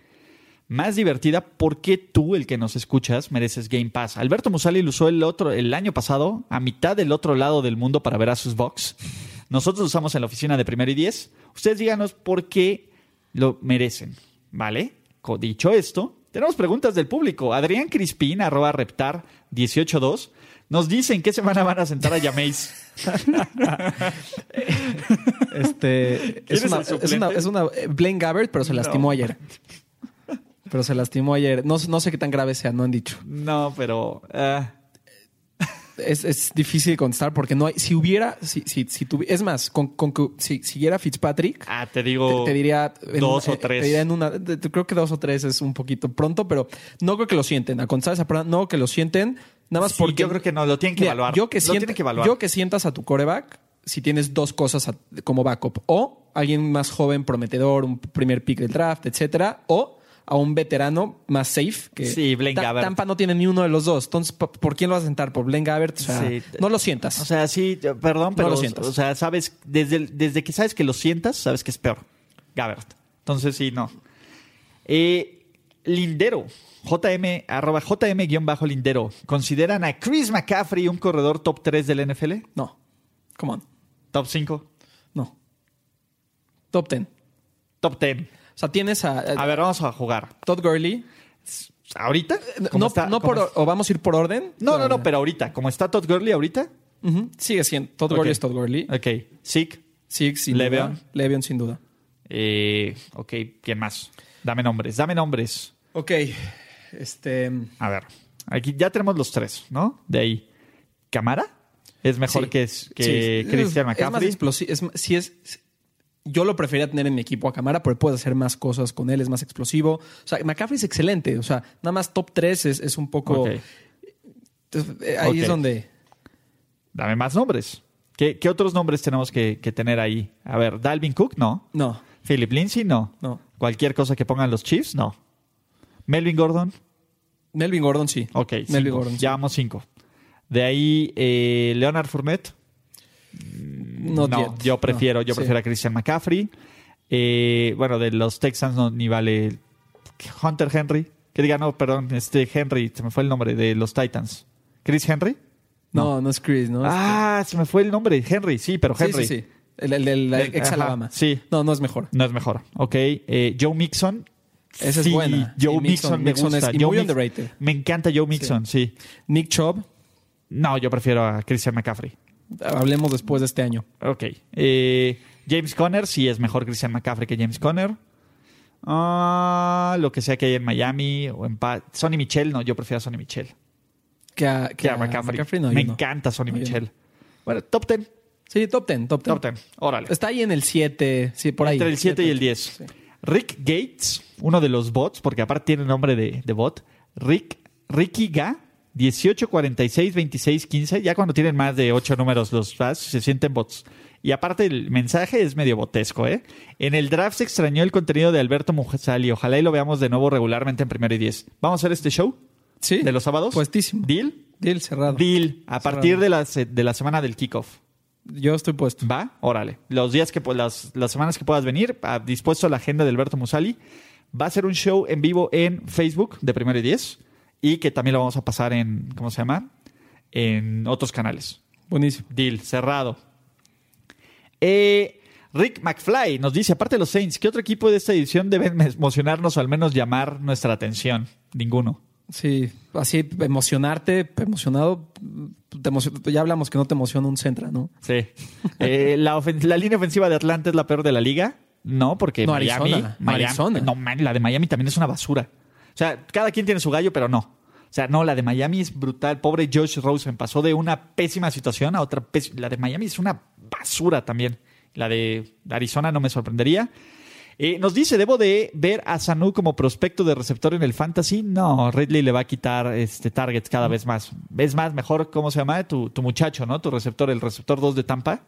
más divertida, por qué tú, el que nos escuchas, mereces Game Pass. Alberto Musali lo usó el, otro, el año pasado, a mitad del otro lado del mundo para ver a sus box. Nosotros lo usamos en la oficina de primero y diez. Ustedes díganos por qué lo merecen, ¿vale? Dicho esto, tenemos preguntas del público. Adrián Crispín, arroba reptar 182, nos dicen qué semana van a sentar a Yameis. Este, ¿Quién es, una, es una, es una- eh, Blaine Gabbert, pero se lastimó No. ayer. Pero se lastimó ayer. No, no sé qué tan grave sea, no han dicho. No, pero... ah, Es, es difícil contestar porque no hay. Si hubiera, si, si, si tuvi- es más, con, con si siguiera Fitzpatrick, ah, te digo... te, te diría dos una- o tres. Te diría en una, te- te- creo que dos o tres es un poquito pronto, pero no creo que lo sienten. A contestar esa pregunta, no que lo sienten. Nada más Sí, porque yo creo que no, lo tienen que Mira, evaluar. Yo que, Lo sienta- tienen que evaluar. yo que sientas a tu coreback si tienes dos cosas a- como backup. O alguien más joven, prometedor, un primer pick del draft, etcétera. O a un veterano más safe. Que Sí, Blaine Ta- Gabbert. Tampa no tiene ni uno de los dos. Entonces, ¿por quién lo vas a sentar? ¿Por Blaine Gabbert? O sea, Sí. no lo sientas. O sea, sí, perdón, pero lo sientas. o sea, sabes, desde, el- desde que sabes que lo sientas, sabes que es peor. Gabbert. Entonces, sí, no. Eh, Lindero, JM, arroba JM-Lindero. ¿Consideran a Chris McCaffrey un corredor top 3 del NFL? no. Come on. ¿Top 5? No. Top 10. ¿Top 10? O sea, tienes a, a A ver, vamos a jugar. Todd Gurley. ¿Ahorita? ¿Cómo No, está? no ¿Cómo por, es? o vamos a ir por orden. No, no, no, pero ahorita. ¿Cómo está Todd Gurley ahorita? Sigue siendo. Todd. Gurley es Todd Gurley. Ok. Zeke. Sí, sin Le'Veon. duda. Le'Veon, sin duda. Eh, ok, ¿quién más? Dame nombres, dame nombres. Ok. Este. A ver, aquí ya tenemos los tres, ¿no? De ahí. ¿Camara? Es mejor sí. que, que Sí. Christian Es- Es más McCaffrey. explosivo. Es, sí es, yo lo preferiría tener en mi equipo a Camara, porque puedes hacer más cosas con él, es más explosivo. O sea, McCaffrey es excelente. O sea, nada más top 3 es, es un poco. Entonces, eh, ahí es donde. Dame más nombres. ¿Qué, qué otros nombres tenemos que, que tener ahí? A ver, Dalvin Cook, no. No, Philip Lindsay, no. no. Cualquier cosa que pongan los Chiefs, no. Melvin Gordon, Melvin Gordon sí. ok. Melvin cinco. Gordon. sí. Ya vamos cinco. De ahí, eh, Leonard Fournette. No, yet. yo prefiero, No, yo sí. prefiero a Christian McCaffrey. Eh, bueno, de los Texans no, ni vale Hunter Henry. Que diga, no, perdón, este Henry, se me fue el nombre de los Titans. ¿Chris Henry? No, no es Chris, ¿no? Ah, se me fue el nombre. Henry, sí, pero Sí, Henry. sí, sí. El, el, el El- ex Alabama. sí. No, no es mejor. No es mejor. Ok. eh, Joe Mixon. Esa es Sí, buena. Joe Sí, Mixon, me Mixon es- gusta. y Joe muy underrated. Me encanta Joe Mixon, sí. Nick Chubb, No, yo prefiero a Christian McCaffrey. Hablemos después de este año. Ok. Eh, James Conner, sí es mejor Christian McCaffrey que James Conner. Ah, lo que sea que hay en Miami o en Pa- Sonny Michel, no, yo prefiero a Sonny Michel. Que a, Que a McCaffrey. no, Me no. encanta Sonny No, Michel. no. Bueno, top 10. Sí, top 10, top 10. Top 10. Órale. Está ahí en el 7, sí, por ahí. Entre el 7 y el 10. Sí. Rick Gates, uno de los bots, porque aparte tiene nombre de, de bot. Rick, Ricky Ga, 18, 46, 26, 15. Ya cuando tienen más de 8 números los fans, se sienten bots. Y aparte el mensaje es medio botesco, ¿eh? En el draft se extrañó el contenido de Alberto Mujasali. Ojalá y lo veamos de nuevo regularmente en primero y 10. ¿Vamos a hacer este show Sí. de los sábados? Puestísimo. ¿Deal? Deal cerrado. Deal. A Cerrado. partir de la, de la semana del kickoff. Yo estoy puesto. Va, órale. Los días que las, las semanas que puedas venir, ah, dispuesto a la agenda de Alberto Musali. Va a ser un show en vivo en Facebook de Primero y Diez y que también lo vamos a pasar en, ¿cómo se llama? En otros canales. Buenísimo. Deal, cerrado. Eh, Rick McFly nos dice, aparte de los Saints, ¿qué otro equipo de esta edición debe emocionarnos o al menos llamar nuestra atención? Ninguno. Sí, así emocionarte, emocionado. te emocion- ya hablamos que no te emociona un centra, ¿no? Sí. Eh, la, línea ofensiva de Atlanta es la peor de la liga. No, porque No, Miami, Arizona. Miami- Arizona. No, man, la de Miami también es una basura. O sea, cada quien tiene su gallo, pero no. O sea, no, la de Miami es brutal. Pobre Josh Rosen pasó de una pésima situación a otra pésima. La de Miami es una basura también. La de Arizona no me sorprendería. Eh, nos dice, ¿debo de ver a Sanu como prospecto de receptor en el fantasy? No, Ridley le va a quitar este targets cada vez más. Es más, mejor, ¿cómo se llama? Tu, tu muchacho, ¿no? Tu receptor, el receptor 2 de Tampa.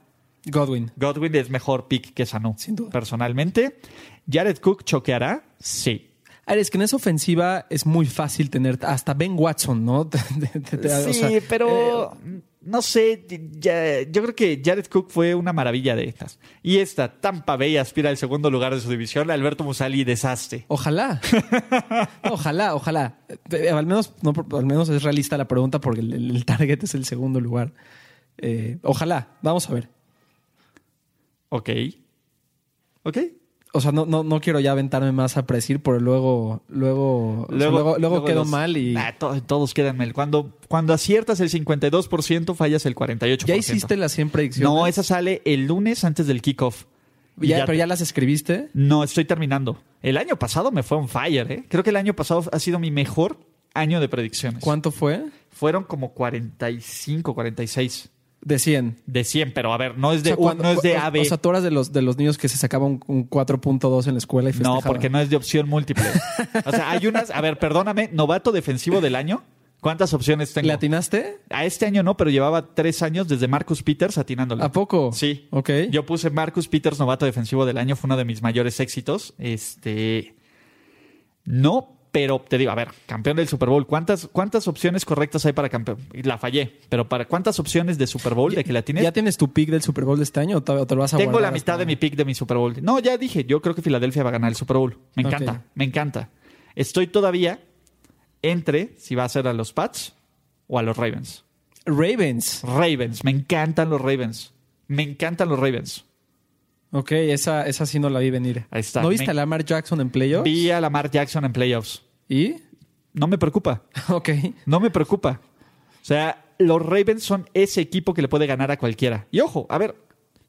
Godwin. Godwin es mejor pick que Sanu. Sin duda. Personalmente. ¿Jared Cook choqueará? Sí. Ah, es que en esa ofensiva es muy fácil tener hasta Ben Watson, ¿no? O sí, sea, pero eh, no sé. ya- yo creo que Jared Cook fue una maravilla de estas. Y esta Tampa Bay aspira al segundo lugar de su división. Alberto Musali desastre. Ojalá. ojalá, ojalá. Eh, Al menos, no, al menos es realista la pregunta porque el, el target es el segundo lugar. Eh, ojalá. Vamos a ver. Ok. Ok. O sea, no, no, no quiero ya aventarme más a predecir, pero luego, luego, o sea, luego, luego, quedo los- mal y. Ah, to- todos quedan mal. Cuando, cuando aciertas el 52%, fallas el 48%. ¿Ya hiciste las 100 predicciones? No, esa sale el lunes antes del kickoff. Ya, ya pero ya las escribiste. No, estoy terminando. El año pasado me fue on fire, ¿eh? Creo que el año pasado ha sido mi mejor año de predicciones. ¿Cuánto fue? Fueron como 45, 46 De 100. de 100, pero a ver, no es O de, sea, un- cuando- no es de o- AB. O sea, tú eras de los, de los niños que se sacaban un, un 4.2 en la escuela y no, festejaban. porque no es de opción múltiple. o sea, hay unas, a ver, perdóname, novato defensivo del año. ¿Cuántas opciones tengo? ¿Le atinaste? A este año no, pero llevaba tres años desde Marcus Peters atinándole. ¿A poco? Sí. Ok. Yo puse Marcus Peters, novato defensivo del año, fue uno de mis mayores éxitos. Este. No, pero te digo, a ver, campeón del Super Bowl, ¿cuántas, cuántas opciones correctas hay para campeón? La fallé, pero para ¿cuántas opciones de Super Bowl de que la tienes? ¿Ya tienes tu pick del Super Bowl de este año o te, o te lo vas a Tengo la mitad de mi pick de mi Super Bowl. No, ya dije, yo creo que Filadelfia va a ganar el Super Bowl. Me encanta, me encanta. Estoy todavía entre si va a ser a los Pats o a los Ravens. Ravens. Ravens, me encantan los Ravens. Me encantan los Ravens. Ok, esa, esa sí no la vi venir. Ahí está. ¿No viste Me- a Lamar Jackson en playoffs? Vi a Lamar Jackson en playoffs. ¿Y? No me preocupa. Ok. No me preocupa. O sea, los Ravens son ese equipo que le puede ganar a cualquiera. Y ojo, a ver,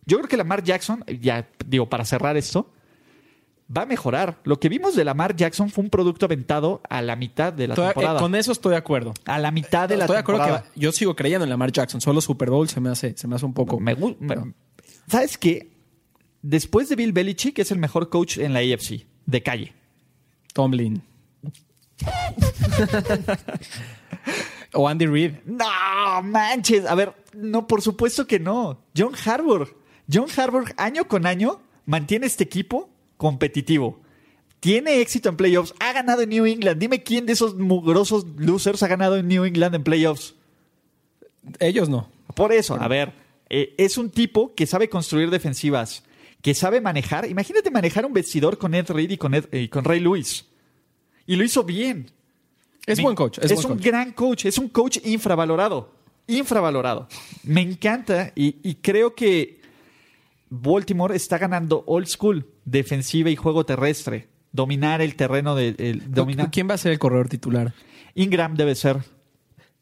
yo creo que Lamar Jackson, ya digo, para cerrar esto, va a mejorar. Lo que vimos de Lamar Jackson fue un producto aventado a la mitad de la Estoy- eh, temporada. con eso estoy de acuerdo. A la mitad de la estoy de acuerdo temporada. que yo sigo creyendo en Lamar Jackson. Solo Super Bowl se me hace, se me hace un poco. Me me- ¿Sabes qué? Después de Bill Belichick es el mejor coach en la AFC, de calle. Tomlin. o Andy Reid. No, manches. A ver, no, por supuesto que no. John Harbour. John Harbour, año con año, mantiene este equipo competitivo. Tiene éxito en playoffs. Ha ganado en New England. Dime quién de esos mugrosos losers ha ganado en New England en playoffs. Ellos no. Por eso, a ver, eh, es un tipo que sabe construir defensivas, que sabe manejar. Imagínate manejar un vestidor con Ed Reed y con, Ed- y con Ray Lewis. Y lo hizo bien. Es Me- buen coach. Es, buen un coach. gran coach, es un coach infravalorado. Infravalorado. Me encanta y, y creo que Baltimore está ganando old school, defensiva y juego terrestre. Dominar el terreno de. el- dominar. ¿Quién va a ser el corredor titular? Ingram debe ser.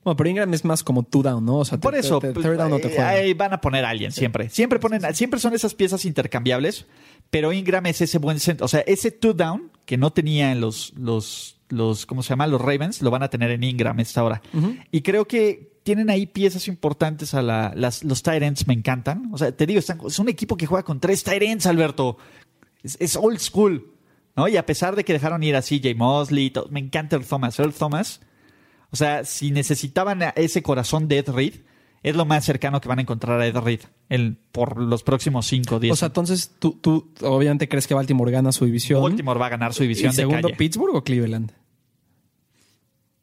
Bueno, pero Ingram es más como two down, ¿no? O sea, te- Por eso, te- te- pues, third down no te eh, juega. ahí van a poner a alguien siempre. Siempre ponen, siempre son esas piezas intercambiables, pero Ingram es ese buen centro, o sea, ese two down que no tenía en los los los ¿cómo se llama? los Ravens, lo van a tener en Ingram esta hora. Y creo que tienen ahí piezas importantes a la, las, los tight ends me encantan. O sea, te digo, están- es un equipo que juega con tres tight ends, Alberto. Es, es old school. ¿no? Y a pesar de que dejaron ir a CJ Mosley, y todo, me encanta Earl Thomas. Earl Thomas, o sea, si necesitaban a ese corazón de Ed Reed, es lo más cercano que van a encontrar a Ed Reed el- por los próximos 5 o 10 O sea, entonces tú, tú obviamente crees que Baltimore gana su división. Baltimore va a ganar su ¿Y división de segundo calle. Pittsburgh o Cleveland?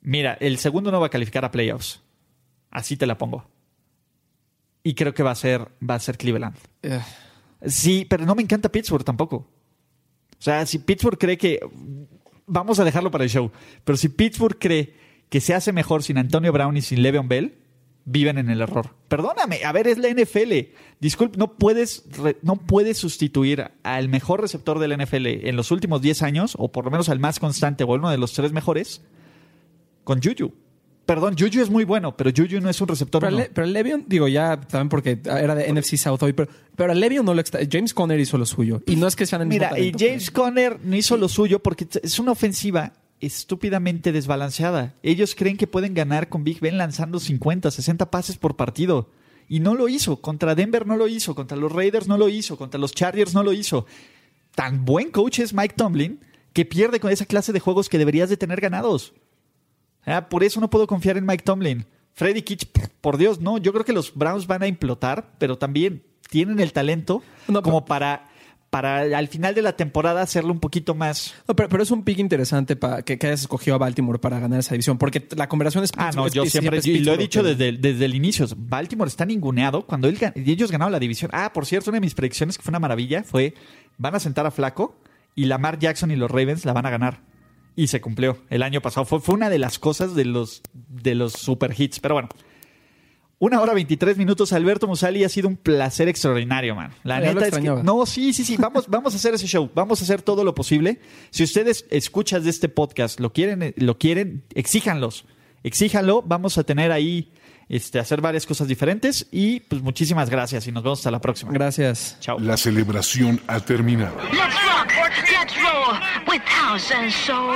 Mira, el segundo no va a calificar a playoffs. Así te la pongo. Y creo que va a ser, va a ser Cleveland. Eh, Sí, pero no me encanta Pittsburgh tampoco. O sea, si Pittsburgh cree que. Vamos a dejarlo para el show. Pero si Pittsburgh cree que se hace mejor sin Antonio Brown y sin Le'Veon Bell, viven en el error. Perdóname, a ver, es la NFL. Disculpe, no puedes, re- no puedes sustituir al mejor receptor de la NFL en los últimos 10 años, o por lo menos al más constante, o uno de los tres mejores, con Juju. Perdón, Juju es muy bueno, pero Juju no es un receptor. pero, uno. Le- pero digo ya también porque era de NFC South hoy, pero, pero a Le'Veon no lo extra- James Conner hizo lo suyo. Y no es que sean el mismo Mira, y James Conner no hizo lo suyo porque es una ofensiva estúpidamente desbalanceada. Ellos creen que pueden ganar con Big Ben lanzando 50, 60 pases por partido. Y no lo hizo. Contra Denver no lo hizo. Contra los Raiders no lo hizo. Contra los Chargers no lo hizo. Tan buen coach es Mike Tomlin que pierde con esa clase de juegos que deberías de tener ganados. Ah, por eso no puedo confiar en Mike Tomlin. Freddy Kitch, por Dios, no. Yo creo que los Browns van a implotar, pero también tienen el talento No, como para, para al final de la temporada hacerlo un poquito más. No, pero, pero es un pick interesante para que, que hayas escogido a Baltimore para ganar esa división, porque la conversación es Ah, no, es- yo es- siempre, y lo he dicho pero- desde, el- desde el inicio. Baltimore está ninguneado cuando él, ellos ganaron la división. Ah, por cierto, una de mis predicciones que fue una maravilla fue: van a sentar a Flaco y Lamar Jackson y los Ravens la van a ganar. Y se cumplió el año pasado. Fue, fue una de las cosas de los, de los super hits. Pero bueno, Una hora 23 minutos, Alberto Musali, ha sido un placer extraordinario, man. La Ya neta es que, no, sí, sí, sí, vamos, vamos a hacer ese show, vamos a hacer todo lo posible. Si ustedes escuchas de este podcast, lo quieren, lo quieren, exíjanlos, exíjanlo, vamos a tener ahí, este, hacer varias cosas diferentes y pues muchísimas gracias y nos vemos hasta la próxima. Gracias. Chao. La celebración ha terminado. Let's rock, let's roll with house and soul.